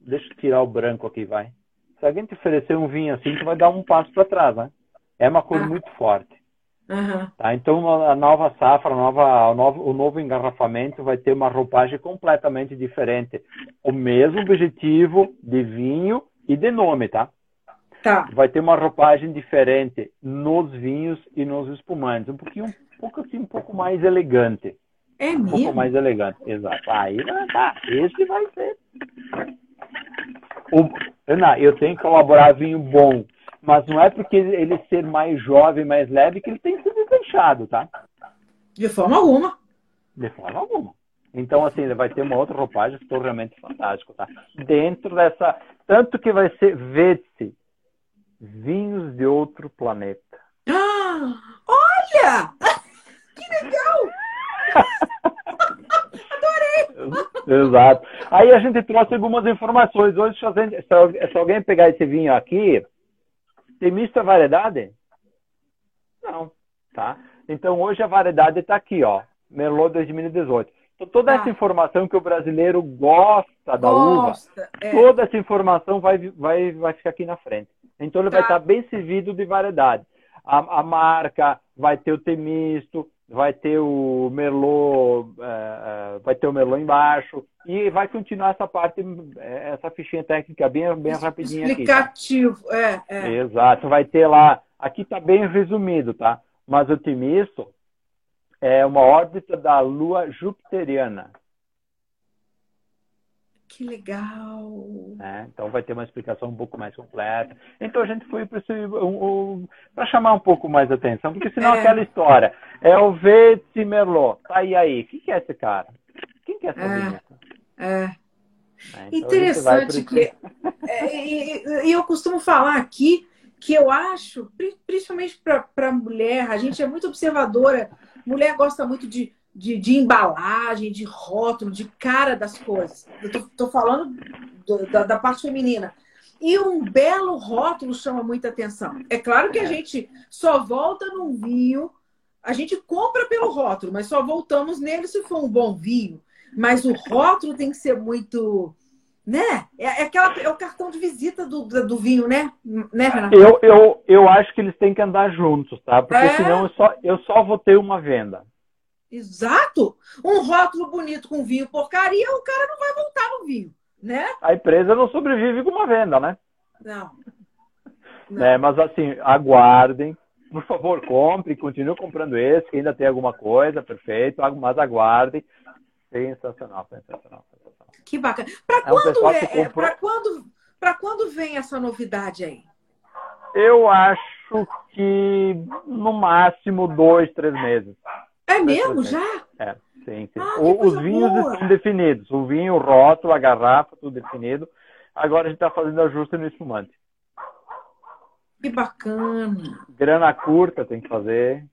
deixa eu tirar o branco aqui, vai. Se alguém te oferecer um vinho assim, tu vai dar um passo para trás, né? É uma cor ah. muito forte. Uhum. Tá? Então, a nova safra, a nova, o, novo, o novo engarrafamento vai ter uma roupagem completamente diferente. O mesmo objetivo de vinho e de nome, tá? Tá. Vai ter uma roupagem diferente nos vinhos e nos espumantes. Um pouquinho, um pouco assim, um pouco mais elegante. É um mesmo? pouco mais elegante, exato. Aí, tá, esse vai ser. O, Ana, eu tenho que colaborar vinho bom mas não é porque ele ser mais jovem, mais leve, que ele tem que ser desmanchado, tá? De forma alguma. De forma alguma. Então, assim, ele vai ter uma outra roupagem que estou realmente fantástico, tá? Dentro dessa. Tanto que vai ser vê-se vinhos de outro planeta. Ah, olha! [laughs] Que legal! [laughs] Exato. Aí a gente trouxe algumas informações. Hoje, se alguém pegar esse vinho aqui, tem mista variedade? Não, tá? Então hoje a variedade está aqui, ó, Merlot 2018. Então, toda ah. essa informação que o brasileiro gosta da gosta, uva, é. toda essa informação vai, vai, vai ficar aqui na frente. Então ele tá. vai estar bem servido de variedade. A, a, marca vai ter o temisto, vai ter o merlot, é, é, vai ter o merlot embaixo e vai continuar essa parte, é, essa fichinha técnica bem, bem rapidinha Explicativo, aqui, tá? é, é. Exato, vai ter lá, aqui está bem resumido, tá? Mas o temisto é uma órbita da Lua jupiteriana. Que legal! É, então vai ter uma explicação um pouco mais completa. Então a gente foi para um, um, chamar um pouco mais atenção, porque senão é. aquela história é o Vete Merlot. Tá aí aí. Quem que é esse cara? Quem que é essa é. É. é então Interessante que é, e, e eu costumo falar aqui que eu acho, principalmente para mulher, a gente é muito observadora. Mulher gosta muito de de, de, embalagem, de rótulo, de cara das coisas. Eu tô, tô falando do, da, da, parte feminina. E um belo rótulo chama muita atenção. É claro que a é. gente só volta num vinho, a gente compra pelo rótulo, mas só voltamos nele se for um bom vinho. Mas o rótulo tem que ser muito. Né? É, é, aquela, é o cartão de visita do, do vinho, né? né Renato? Eu, eu, eu acho que eles têm que andar juntos, tá? Porque é... senão eu só, eu só vou ter uma venda. Exato! Um rótulo bonito com vinho porcaria, o cara não vai voltar no vinho, né? A empresa não sobrevive com uma venda, né? Não. não. [laughs] É, mas assim, aguardem. Por favor, compre, continue comprando esse, que ainda tem alguma coisa, perfeito, mas aguardem. Sensacional, sensacional, sensacional. Que bacana. Para é quando, é, é comprou... quando, para quando vem essa novidade aí? Eu acho que no máximo dois, três meses. É mesmo? Já? É, sim. sim. Ah, o, os vinhos boa. estão definidos. O vinho, o rótulo, a garrafa, tudo definido. Agora a gente está fazendo ajuste no espumante. Que bacana. Grana curta tem que fazer.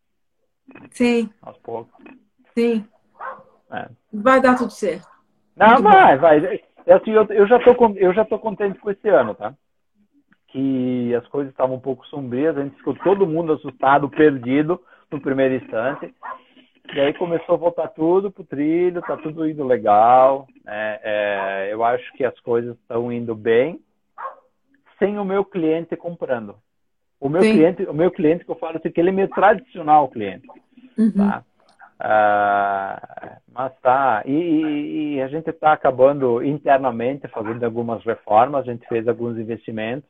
Sim. Aos poucos. Sim. É. Vai dar tudo certo. Não, Muito vai, bom. vai. É assim, eu, eu, já tô, eu já tô contente com esse ano, tá? Que as coisas estavam um pouco sombrias, a gente ficou todo mundo assustado, perdido no primeiro instante. E aí começou a voltar tudo pro trilho, tá tudo indo legal. Né? É, eu acho que as coisas estão indo bem sem o meu cliente comprando. O meu Sim. cliente, o meu cliente que eu falo assim, que ele é meio tradicional cliente. Uhum. Tá? Ah, mas tá. E, e, e a gente está acabando internamente fazendo algumas reformas, a gente fez alguns investimentos.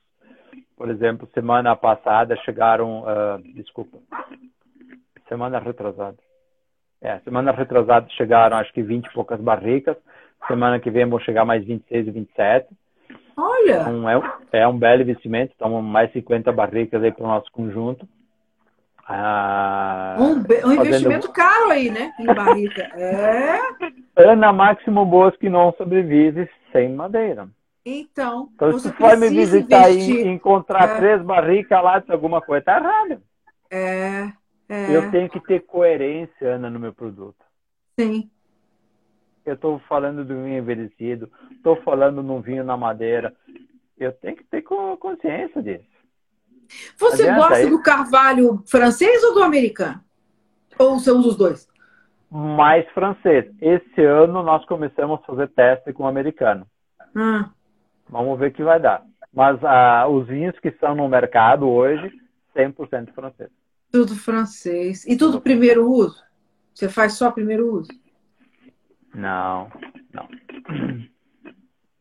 Por exemplo, semana passada chegaram, uh, desculpa, semana retrasada é, semana retrasada chegaram acho que 20 e poucas barricas. Semana que vem vão chegar mais 26 e 27. Olha! Então, é, é um belo investimento. Então, mais 50 barricas aí para o nosso conjunto. Ah, um, um investimento caro aí, né? Em barrica. É. Ana Máximo Bosque não sobrevive sem madeira. Então, então se tu for me visitar investir. e encontrar é. três barricas lá, de alguma coisa tá errada. É. É. Eu tenho que ter coerência, Ana, no meu produto. Sim. Eu estou falando do vinho envelhecido, estou falando num vinho na madeira. Eu tenho que ter consciência disso. Você Adianta gosta do carvalho francês ou do americano? Ou usa os dois? Mais francês. Esse ano nós começamos a fazer teste com o americano. Hum. Vamos ver o que vai dar. Mas ah, os vinhos que estão no mercado hoje, 100% francês. Tudo francês. E tudo primeiro uso? Você faz só primeiro uso? Não, não.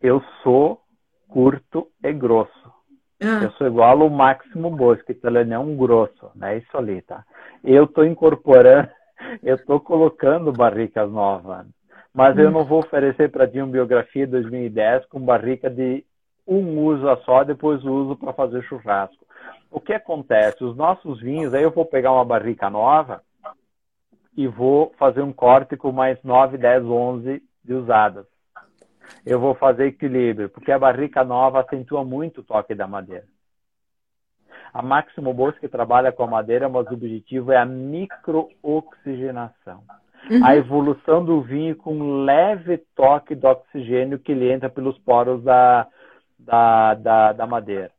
Eu sou curto e grosso. Ah. Eu sou igual ao Máximo Bosque, que ele é um grosso, né? Isso ali, tá? Eu tô incorporando, [laughs] eu tô colocando barricas novas, mas hum. eu não vou oferecer para ti uma biografia 2010 com barrica de um uso só, depois uso para fazer churrasco o que acontece? Os nossos vinhos, aí eu vou pegar uma barrica nova e vou fazer um corte com mais 9, 10, 11 de usadas. Eu vou fazer equilíbrio, porque a barrica nova acentua muito o toque da madeira. A Máximo Bosque trabalha com a madeira, mas o objetivo é a microoxigenação. uhum. a evolução do vinho com um leve toque do oxigênio que ele entra pelos poros da, da, da, da madeira.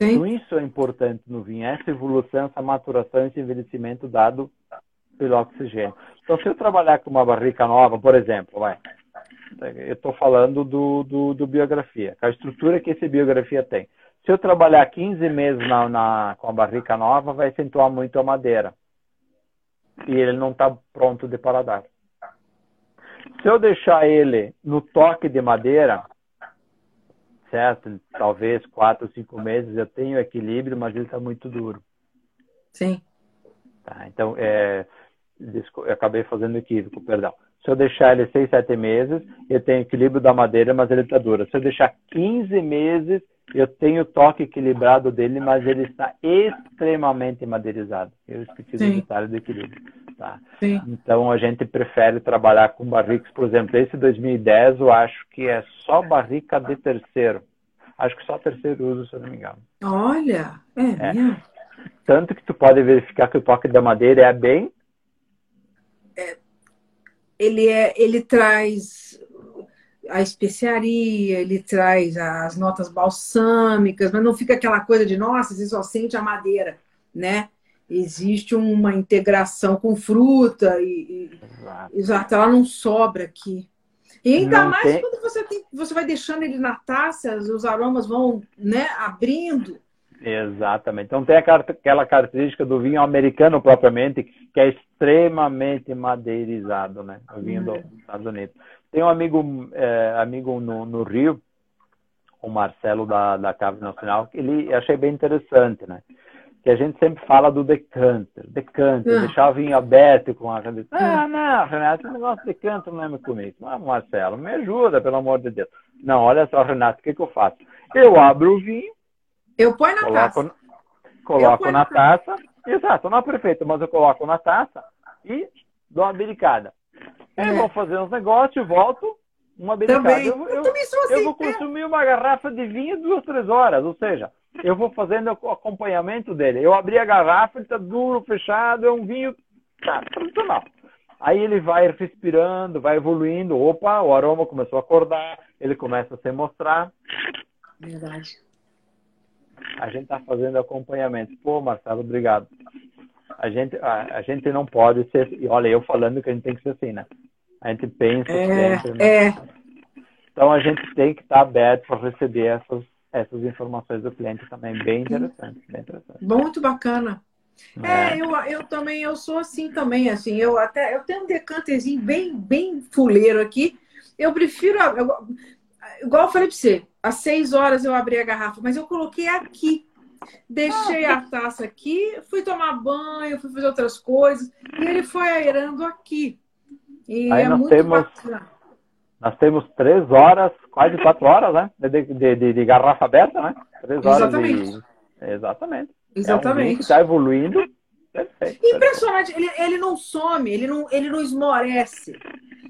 Sim. Então, isso é importante no vinho, essa evolução, essa maturação, esse envelhecimento dado pelo oxigênio. Então, se eu trabalhar com uma barrica nova, por exemplo, vai, eu estou falando do, do, do, biografia, a estrutura que esse biografia tem. Se eu trabalhar 15 meses na, na, com a barrica nova, vai acentuar muito a madeira. E ele não está pronto de paladar. Se eu deixar ele no toque de madeira, certo? Talvez quatro, cinco meses eu tenho equilíbrio, mas ele está muito duro. Sim. Tá, então, é, eu acabei fazendo equívoco, perdão. Se eu deixar ele seis, sete meses, eu tenho equilíbrio da madeira, mas ele está duro. Se eu deixar 15 meses, eu tenho o toque equilibrado dele, mas ele está extremamente madeirizado. Eu esqueci do detalhe do equilíbrio. Tá? Então a gente prefere trabalhar com barricas, por exemplo, esse 2010 eu acho que é só barrica de terceiro. Acho que só terceiro uso, se eu não me engano. Olha, é, é. Tanto que tu pode verificar que o toque da madeira é bem. Ele, é, ele traz a especiaria, ele traz as notas balsâmicas, mas não fica aquela coisa de, nossa, você só sente a madeira, né? Existe uma integração com fruta e, exato. exato, ela não sobra aqui. E ainda não mais tem... quando você, tem, você vai deixando ele na taça, os aromas vão né, abrindo. Exatamente. Então tem aquela característica do vinho americano propriamente, que é extremamente madeirizado, né? O vinho dos uhum. Estados Unidos. Tem um amigo, é, amigo no, no, Rio, o Marcelo da, da Cave Nacional, que ele achei bem interessante, né? Que a gente sempre fala do decanter, decanter, uhum. deixar o vinho aberto com a cabeça. Ah, não, Renato, esse negócio de decanter não é meu comigo. Ah, Marcelo, me ajuda, pelo amor de Deus. Não, olha só, Renato, o que, que eu faço? Eu abro o vinho, eu ponho na coloco, taça. Coloco na, taça. Exato, não é perfeito, mas eu coloco na taça e dou uma bericada. É. Eu vou fazer uns negócios, volto, uma bericada. Também. Eu, eu, eu, assim, eu vou é. consumir uma garrafa de vinho duas, três horas. Ou seja, eu vou fazendo o acompanhamento dele. Eu abri a garrafa, ele está duro, fechado, é um vinho tá, tradicional. Aí ele vai respirando, vai evoluindo. Opa, o aroma começou a acordar, ele começa a se mostrar. Verdade a gente está fazendo acompanhamento. Pô, Marcelo, obrigado. A gente, a, a, gente não pode ser. E olha, eu falando que a gente tem que ser assim, né? A gente pensa é, sempre. Né? É. Então a gente tem que estar aberto para receber essas, essas informações do cliente também. Bem interessante, bem interessante. Muito bacana. É, é, eu, eu também, eu sou assim também, assim, eu até, eu tenho um decanterzinho bem, bem fuleiro aqui, eu prefiro, eu, igual eu falei para você, às seis horas eu abri a garrafa, mas eu coloquei aqui. Deixei a taça aqui, fui tomar banho, fui fazer outras coisas, e ele foi aerando aqui. E Aí é nós muito temos, bacana. Nós temos três horas, quase quatro horas, né? De, de, de, de garrafa aberta, né? Três horas Exatamente. De... Exatamente. Exatamente. É um está evoluindo. Perfeito, Impressionante. Ele, ele não some, ele não, ele não esmorece.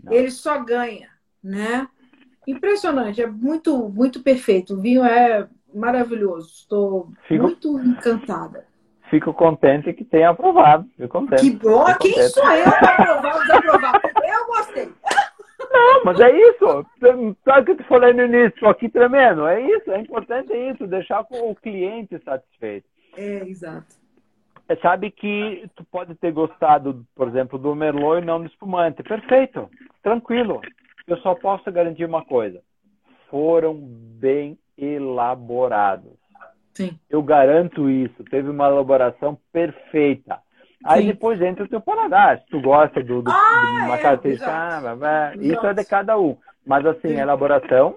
Não. Ele só ganha, né? Impressionante, é muito, muito perfeito. O vinho é maravilhoso. Estou Fico... muito encantada. Fico contente que tenha aprovado. Fico contente. Que bom! Fico Quem contente. sou eu para aprovar ou desaprovar? Eu gostei. Não, mas é isso. Sabe o que eu te falei no início? Aqui tremendo. É isso. É importante isso. Deixar o cliente satisfeito. É, exato. É, sabe que tu pode ter gostado, por exemplo, do Merlot e não do espumante. Perfeito. Tranquilo eu só posso garantir uma coisa: foram bem elaborados. Sim. Eu garanto isso. Teve uma elaboração perfeita. Aí Sim. depois entra o teu paladar. Se tu gosta do, do ah, de uma é, característica, ah, isso é de cada um. Mas assim, Sim. a elaboração.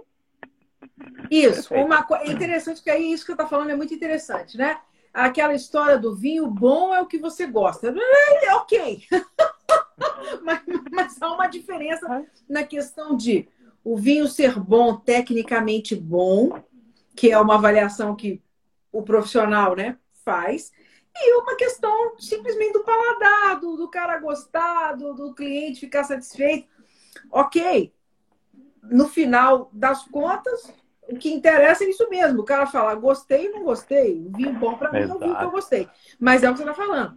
Isso, uma coisa é interessante que aí isso que eu tô falando é muito interessante, né? Aquela história do vinho bom é o que você gosta. [laughs] É, ok. [laughs] [laughs] mas, mas há uma diferença na questão de o vinho ser bom, tecnicamente bom, que é uma avaliação que o profissional né, faz, e uma questão simplesmente do paladar, do, do cara gostar, do, do cliente ficar satisfeito. Ok, no final das contas, o que interessa é isso mesmo. O cara fala, gostei ou não gostei. O vinho bom para mim é o vinho que eu gostei. Mas é o que você está falando.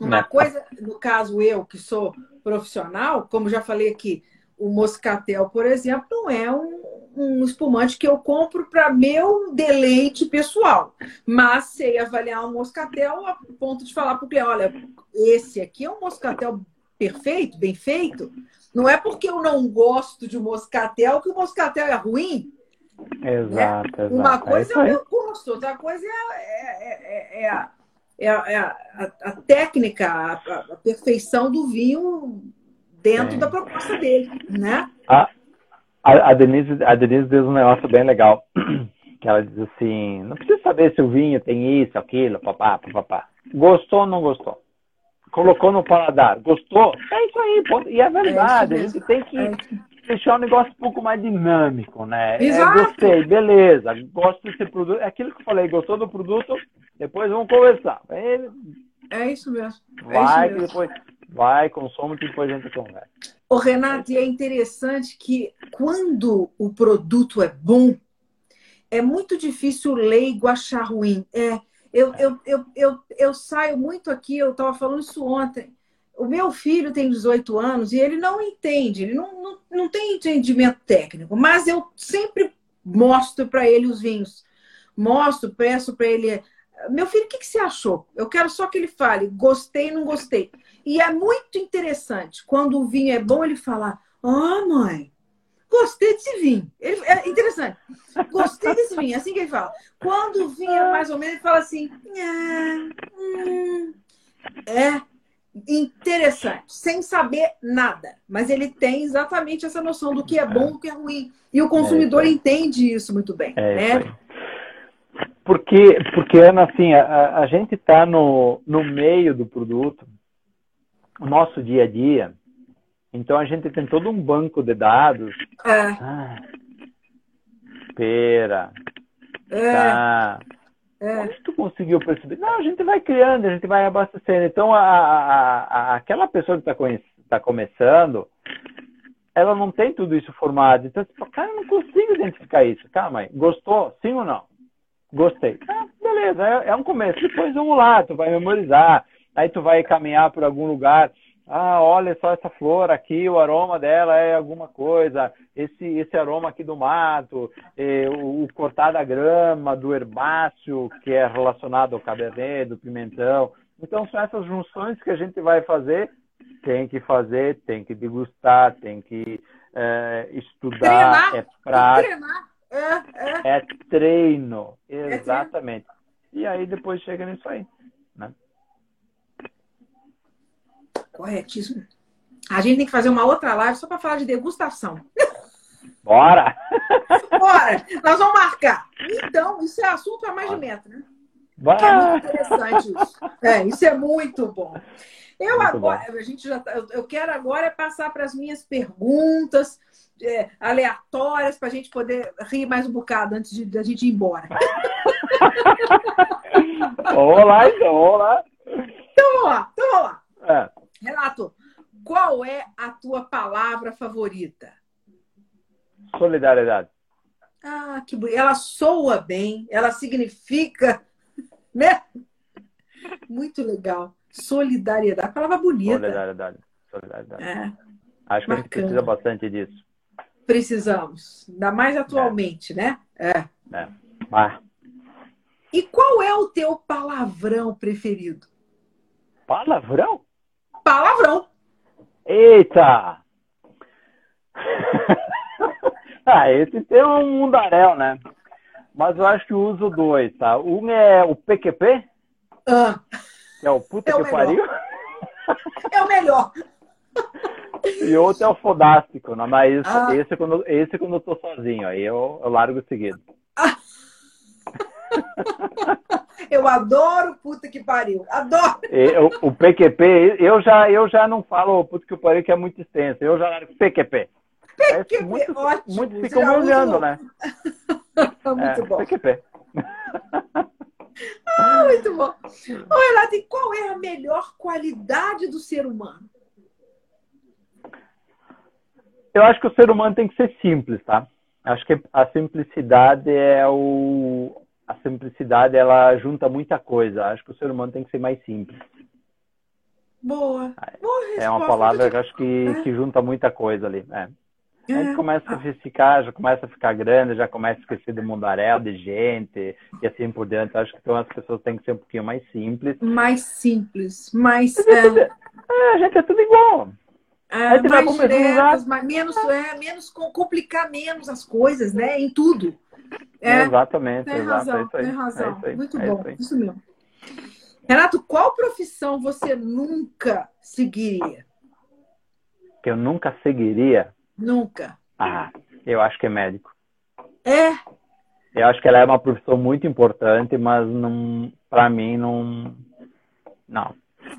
Uma né? coisa, no caso eu, que sou profissional, como já falei aqui, o moscatel, por exemplo, não é um, um espumante que eu compro para meu deleite pessoal. Mas sei avaliar um moscatel a ponto de falar para o cliente: olha, esse aqui é um moscatel perfeito, bem feito. Não é porque eu não gosto de moscatel que o moscatel é ruim. Exato, né? exato. Uma é coisa é, é o gosto, outra coisa é, é, é, a, é, a, a, técnica, a, a, perfeição do vinho dentro Sim. da proposta dele, né? A, a, Denise, a Denise diz um negócio bem legal, [clears throat] que ela diz assim, não precisa saber se o vinho tem isso, aquilo, papá, papá. Gostou ou não gostou? Colocou no paladar, gostou? É isso aí, e é verdade, é a gente tem que deixar o negócio um pouco mais dinâmico, né? É, gostei, beleza, gosto desse produto, é aquilo que eu falei, gostou do produto, depois vamos conversar. É, é isso mesmo. É vai, isso mesmo. depois vai, consome, que depois a gente conversa. Ô, Renato, e é interessante que quando o produto é bom, é muito difícil o leigo achar ruim. É, eu, eu, eu, eu, eu saio muito aqui, eu estava falando isso ontem. O meu filho tem 18 anos e ele não entende, ele não, não, não tem entendimento técnico, mas eu sempre mostro para ele os vinhos. Mostro, peço para ele. Meu filho, o que, que você achou? Eu quero só que ele fale, gostei, não gostei. E é muito interessante. Quando o vinho é bom, ele fala: Ó, oh, mãe, gostei desse vinho. Ele, é interessante. Gostei desse vinho. É assim que ele fala. Quando o vinho é mais ou menos, ele fala assim: hum, É interessante, sem saber nada. Mas ele tem exatamente essa noção do que é bom e do que é ruim. E o consumidor é entende isso muito bem. É né? Porque, porque, Ana, assim, a, a gente está no, no meio do produto o nosso dia a dia. Então a gente tem todo um banco de dados. É. Ah, pera. É. Tá. É. Onde tu conseguiu perceber? Não, a gente vai criando, a gente vai abastecendo. Então, a, a, a aquela pessoa que está tá começando, ela não tem tudo isso formado. Então, fala, cara, eu não consigo identificar isso. Tá, mãe, gostou? Sim ou não? Gostei. Ah, beleza, é, é um começo. Depois vamos lá, tu vai memorizar aí tu vai caminhar por algum lugar, ah, olha só essa flor aqui, o aroma dela é alguma coisa, esse, esse aroma aqui do mato, eh, o, o cortar da grama, do herbáceo, que é relacionado ao cabernet, do pimentão. Então, são essas junções que a gente vai fazer, tem que fazer, tem que degustar, tem que é, estudar, treinar, é prática. É, é. é treino, exatamente. E aí depois chega nisso aí. Né? Corretíssimo. A gente tem que fazer uma outra live só para falar de degustação. Bora! Bora! Nós vamos marcar. Então, isso é assunto para mais de metro, né? Bora. É muito interessante isso. É, isso é muito bom. Eu muito agora, bom. a gente já, tá, eu, quero agora passar para as minhas perguntas é, aleatórias para a gente poder rir mais um bocado antes de, de a gente ir embora. [laughs] vamos lá, então, vamos lá. Então vamos lá, então vamos lá. É. Renato, qual é a tua palavra favorita? Solidariedade. Ah, que bonito. Ela soa bem, ela significa, [laughs] né? Muito legal. Solidariedade. Palavra bonita. Solidariedade. Solidariedade. É. Acho que a gente precisa bastante disso. Precisamos. Ainda mais atualmente, é. né? É. é. Ah. E qual é o teu palavrão preferido? Palavrão? Palavrão. Eita! [laughs] ah, esse tem um mundaréu, né? Mas eu acho que uso dois, tá? Um é o PQP, ah. que é o puta é que pariu. É o melhor. E outro é o fodástico, né? mas ah. esse, é quando, esse é quando eu tô sozinho, aí eu, eu largo seguido. Eu adoro puta que pariu. Adoro. Eu, o PQP, eu já, eu já não falo puta que pariu, que é muito extenso. Eu já PQP. PQP, muito, ótimo. Muitos ficam me olhando, né? [laughs] muito é, bom. PQP. Ah, muito bom. Ô, Renato, e qual é a melhor qualidade do ser humano? Eu acho que o ser humano tem que ser simples, tá? Acho que a simplicidade é o, a simplicidade ela junta muita coisa. Acho que o ser humano tem que ser mais simples. Boa. Boa é uma palavra que acho que, é. que junta muita coisa ali. É. É. Aí começa a ficar, já começa a ficar grande, já começa a esquecer do mundaréu, de gente, e assim por diante. Acho que então as pessoas têm que ser um pouquinho mais simples. Mais simples, mais. É... É, a gente é tudo igual. É, mais diretas, mais, menos, é, menos complicar menos as coisas, né? Em tudo. É, exatamente, tem exato, razão, é isso aí. Tem razão. É Muito bom, isso, isso mesmo. Renato, qual profissão você nunca seguiria? Que eu nunca seguiria? Nunca. Ah, eu acho que é médico. É? Eu acho que ela é uma profissão muito importante, mas não, para mim não, não.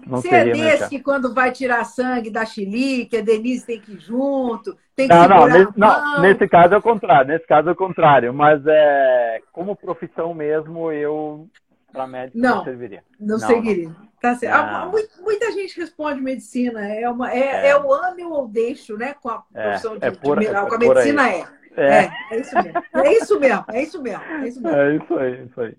Não Você é desse que quando vai tirar sangue da que a Denise tem que ir junto, tem que não, não, nesse, não, nesse caso é o contrário, nesse caso é o contrário, mas é, como profissão mesmo, eu para médico não, não serviria. Não, não seguiria. Não. Tá certo. Ah, muita, gente responde medicina, é, uma, é, é. é o ame ou deixo, né? Com a é, profissão de, é por, de, com a medicina é. É. é. isso mesmo. É isso mesmo, é isso mesmo. É isso, mesmo. É isso aí, isso aí.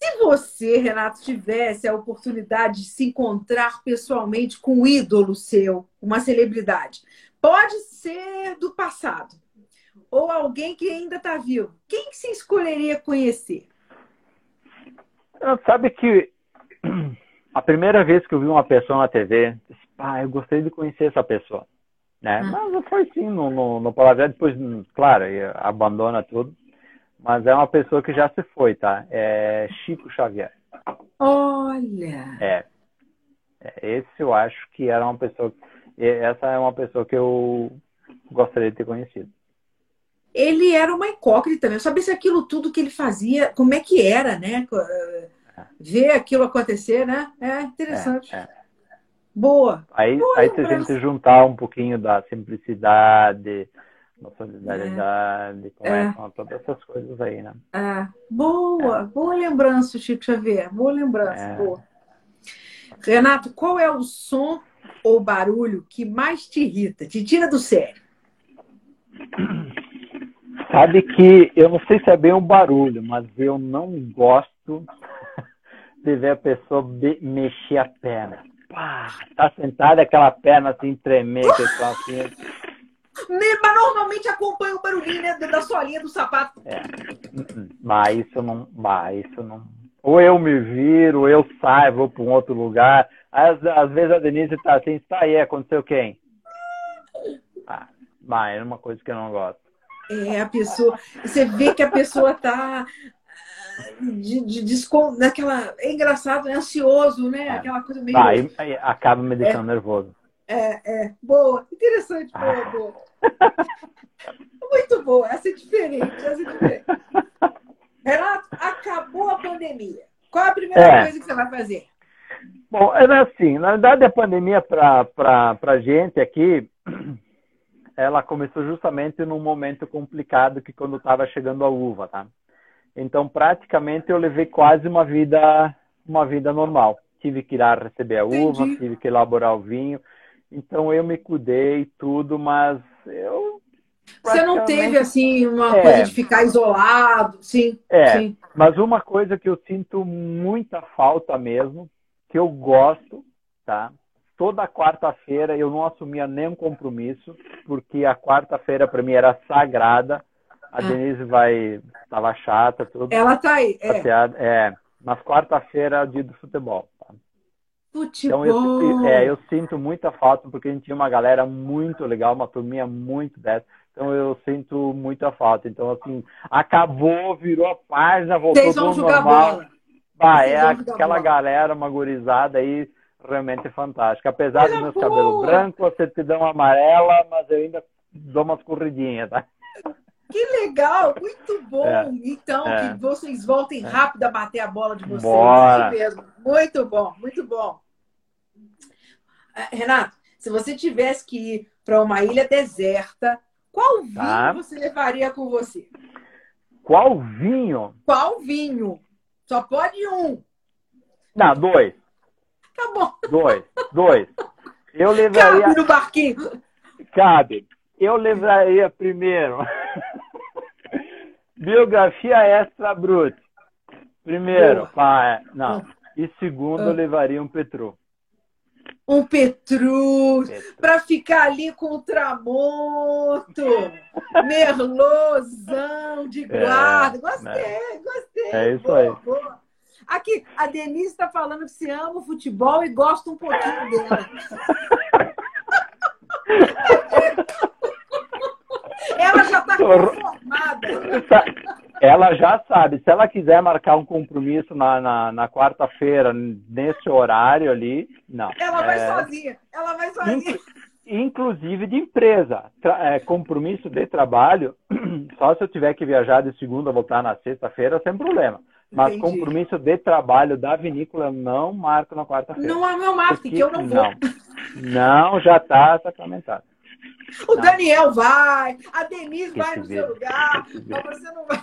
Se você, Renato, tivesse a oportunidade de se encontrar pessoalmente com um ídolo seu, uma celebridade, pode ser do passado ou alguém que ainda está vivo, quem que você escolheria conhecer? Sabe que a primeira vez que eu vi uma pessoa na TV, disse, ah, eu gostei de conhecer essa pessoa. Né? Hum. Mas foi sim no, no, no Palavra, depois, claro, abandona tudo. Mas é uma pessoa que já se foi, tá? É Chico Xavier. Olha! É. é esse eu acho que era uma pessoa. Essa é uma pessoa que eu gostaria de ter conhecido. Ele era uma incógnita, né? Eu sabia se aquilo tudo que ele fazia, como é que era, né? É. Ver aquilo acontecer, né? É interessante. É, é. Boa. Aí, Boa aí se a gente juntar um pouquinho da simplicidade, da solidariedade, é. com é. todas essas coisas aí, né? É. Boa, é. boa lembrança, Chico Xavier. Boa lembrança, é. boa. Renato, qual é o som ou barulho que mais te irrita, te tira do sério? [clears throat] Sabe que eu não sei se é bem um barulho, mas eu não gosto [laughs] de ver a pessoa mexer a perna. Pá, tá sentada aquela perna assim tremer, que assim. Mas normalmente acompanha o barulhinho né, da solinha do sapato. É. Mas isso não. Mas isso não. Ou eu me viro, ou eu saio, vou para um outro lugar. Às, às vezes a Denise tá assim, está aí, aconteceu quem? Ah, mas é uma coisa que eu não gosto. É, a pessoa. Você vê que a pessoa tá de, de, de naquela. É engraçado, é ansioso, né? Aquela coisa meio. Ah, aí, aí acaba me deixando é, nervoso. É, é. Boa, interessante, boa, ah. boa. [laughs] Muito boa, essa é diferente, essa é diferente. Renato, acabou a pandemia. Qual a primeira é. coisa que você vai fazer? Bom, era assim, na verdade a pandemia para a gente aqui, [clears throat] ela começou justamente num momento complicado que quando estava chegando a uva, tá? Então, praticamente, eu levei quase uma vida, uma vida normal. Tive que ir lá receber a uva, Entendi. tive que elaborar o vinho. Então, eu me cuidei tudo, mas eu... Você não teve, assim, uma é, coisa de ficar isolado, sim. É, sim. mas uma coisa que eu sinto muita falta mesmo, que eu gosto, tá? Toda quarta-feira eu não assumia nenhum compromisso, porque a quarta-feira para mim era sagrada a ah. Denise vai. Tava chata, tudo. Ela tá aí, é. É, mas quarta-feira é o dia do futebol. Futebol. Então eu, é, eu sinto muita falta, porque a gente tinha uma galera muito legal, uma turminha muito dessa. Então eu sinto muita falta. Então, assim, acabou, virou a página, voltou Vocês vão jogar normal. Bola. Ah, é aquela galera, uma gurizada aí realmente fantástica. Apesar dos meus cabelos brancos, a certidão amarela, mas eu ainda dou umas corridinhas, tá? Que legal, muito bom. É, então, é, que vocês voltem é. rápido a bater a bola de vocês. Bora. mesmo. Muito bom, muito bom. É, Renato, se você tivesse que ir para uma ilha deserta, qual vinho tá. você levaria com você? Qual vinho? Qual vinho? Só pode um. Não, dois. Tá bom. Dois, dois. Eu levaria. Cabe no barquinho. Cabe. Eu levaria primeiro [laughs] biografia extra brut. Primeiro, pá, não. E segundo, eu levaria um Petro. Um Petrus, para ficar ali com o Tramonto, [laughs] Merlozão de é, guarda. É, gostei, né? gostei. É isso boa, aí. Boa. Aqui, a Denise está falando que se ama o futebol e gosta um pouquinho dela. [laughs] ela já está conformada. [laughs] Ela já sabe. Se ela quiser marcar um compromisso na, na, na quarta-feira, nesse horário ali, não. Ela vai é... sozinha. Ela vai sozinha. Inclusive de empresa. É, compromisso de trabalho, [clears throat] só se eu tiver que viajar de segunda, voltar na sexta-feira, sem problema. Mas Entendi. compromisso de trabalho da vinícola não marco na quarta-feira. Não meu marco, que eu não vou. Não, não já está sacramentado. O não. Daniel vai, a Denise vai no seu lugar, mas você não vai.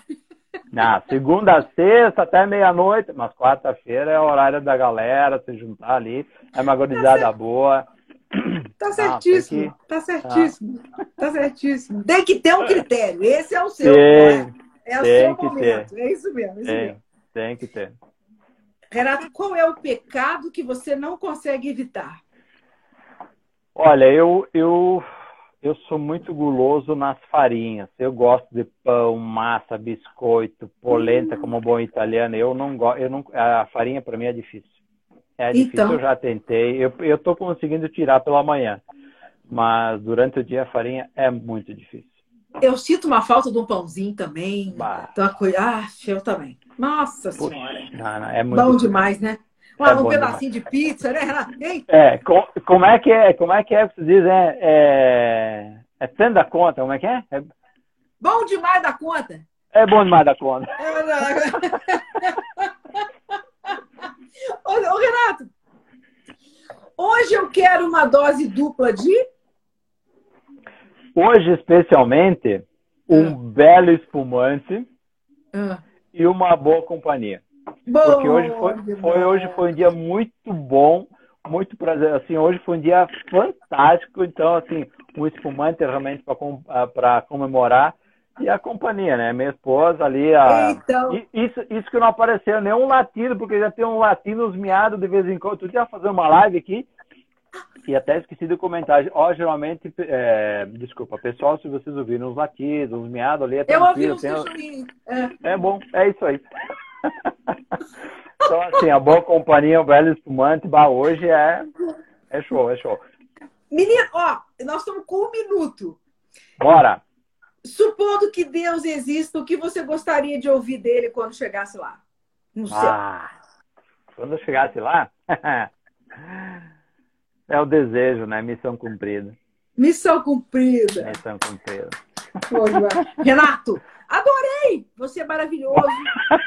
Na [laughs] segunda a sexta até meia-noite, mas quarta-feira é o horário da galera se juntar ali. É uma gorizada tá boa. Tá certíssimo, que... tá certíssimo, tá certíssimo. Tem que ter um critério. Esse é o seu. Tem, é o seu momento. Ter. É isso mesmo. É isso tem, mesmo. tem que ter. Renato, qual é o pecado que você não consegue evitar? Olha, eu, eu eu sou muito guloso nas farinhas. Eu gosto de pão, massa, biscoito, polenta, como bom italiano. Eu não gosto, eu não, a farinha para mim é difícil. É difícil, então... eu já tentei. Eu eu tô conseguindo tirar pela manhã, mas durante o dia a farinha é muito difícil. Eu sinto uma falta de um pãozinho também. Bah. Então, ah, eu também. Nossa Puxa, senhora. Não, não, é bom difícil. demais, né? Um, é um pedacinho demais. de pizza, né, Renato? É, com, como é que é? Como é que é que você diz? É, é, é tanto da conta, como é que é? é? Bom demais da conta. É bom demais da conta. [laughs] ô, ô, Renato, hoje eu quero uma dose dupla de. Hoje, especialmente, um ah. belo espumante ah. e uma boa companhia. Porque hoje foi, foi, hoje foi um dia muito bom, muito prazer. Assim, hoje foi um dia fantástico. Então, assim, um espumante realmente para comemorar. E a companhia, né? Minha esposa ali. A... Então... Isso, isso que não apareceu, nenhum latido, porque já tem um latido, uns miados de vez em quando. Tu ia fazer uma live aqui e até esqueci de comentar. Ó, geralmente, é, desculpa, pessoal, se vocês ouviram os latidos, os miados ali, é Eu ouvi os tem... é. é bom, é isso aí. [laughs] então, assim, a boa companhia, o velho espumante, bah, hoje é, é show, é show. Menino, ó, nós estamos com um minuto. Bora! Supondo que Deus exista, o que você gostaria de ouvir dele quando chegasse lá? No céu. Ah, quando eu chegasse lá? [laughs] é o desejo, né? Missão cumprida. Missão cumprida. Missão cumprida. Renato, Adorei! Você é maravilhoso. [laughs]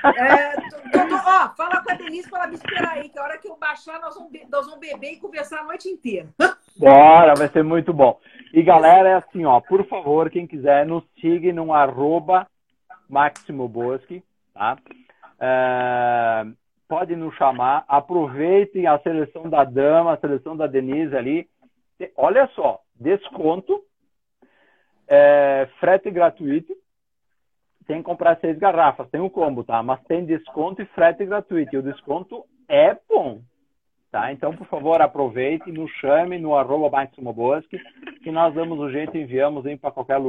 É, tô, tô, ó, fala com a Denise para ela me esperar aí, que a hora que eu baixar, nós vamos, nós vamos beber e conversar a noite inteira. [laughs] Bora, vai ser muito bom. E galera, é assim, ó, por favor, quem quiser, nos siga no arroba Máximo Bosque, tá? É, pode nos chamar, aproveitem a seleção da dama, a seleção da Denise ali. Olha só, desconto, é, frete gratuito, que comprar seis garrafas, tem o combo, tá? Mas tem desconto e frete gratuito. E o desconto é bom, tá? Então, por favor, aproveite, nos chame no arroba Bosque, que nós damos o jeito e enviamos para qualquer lugar.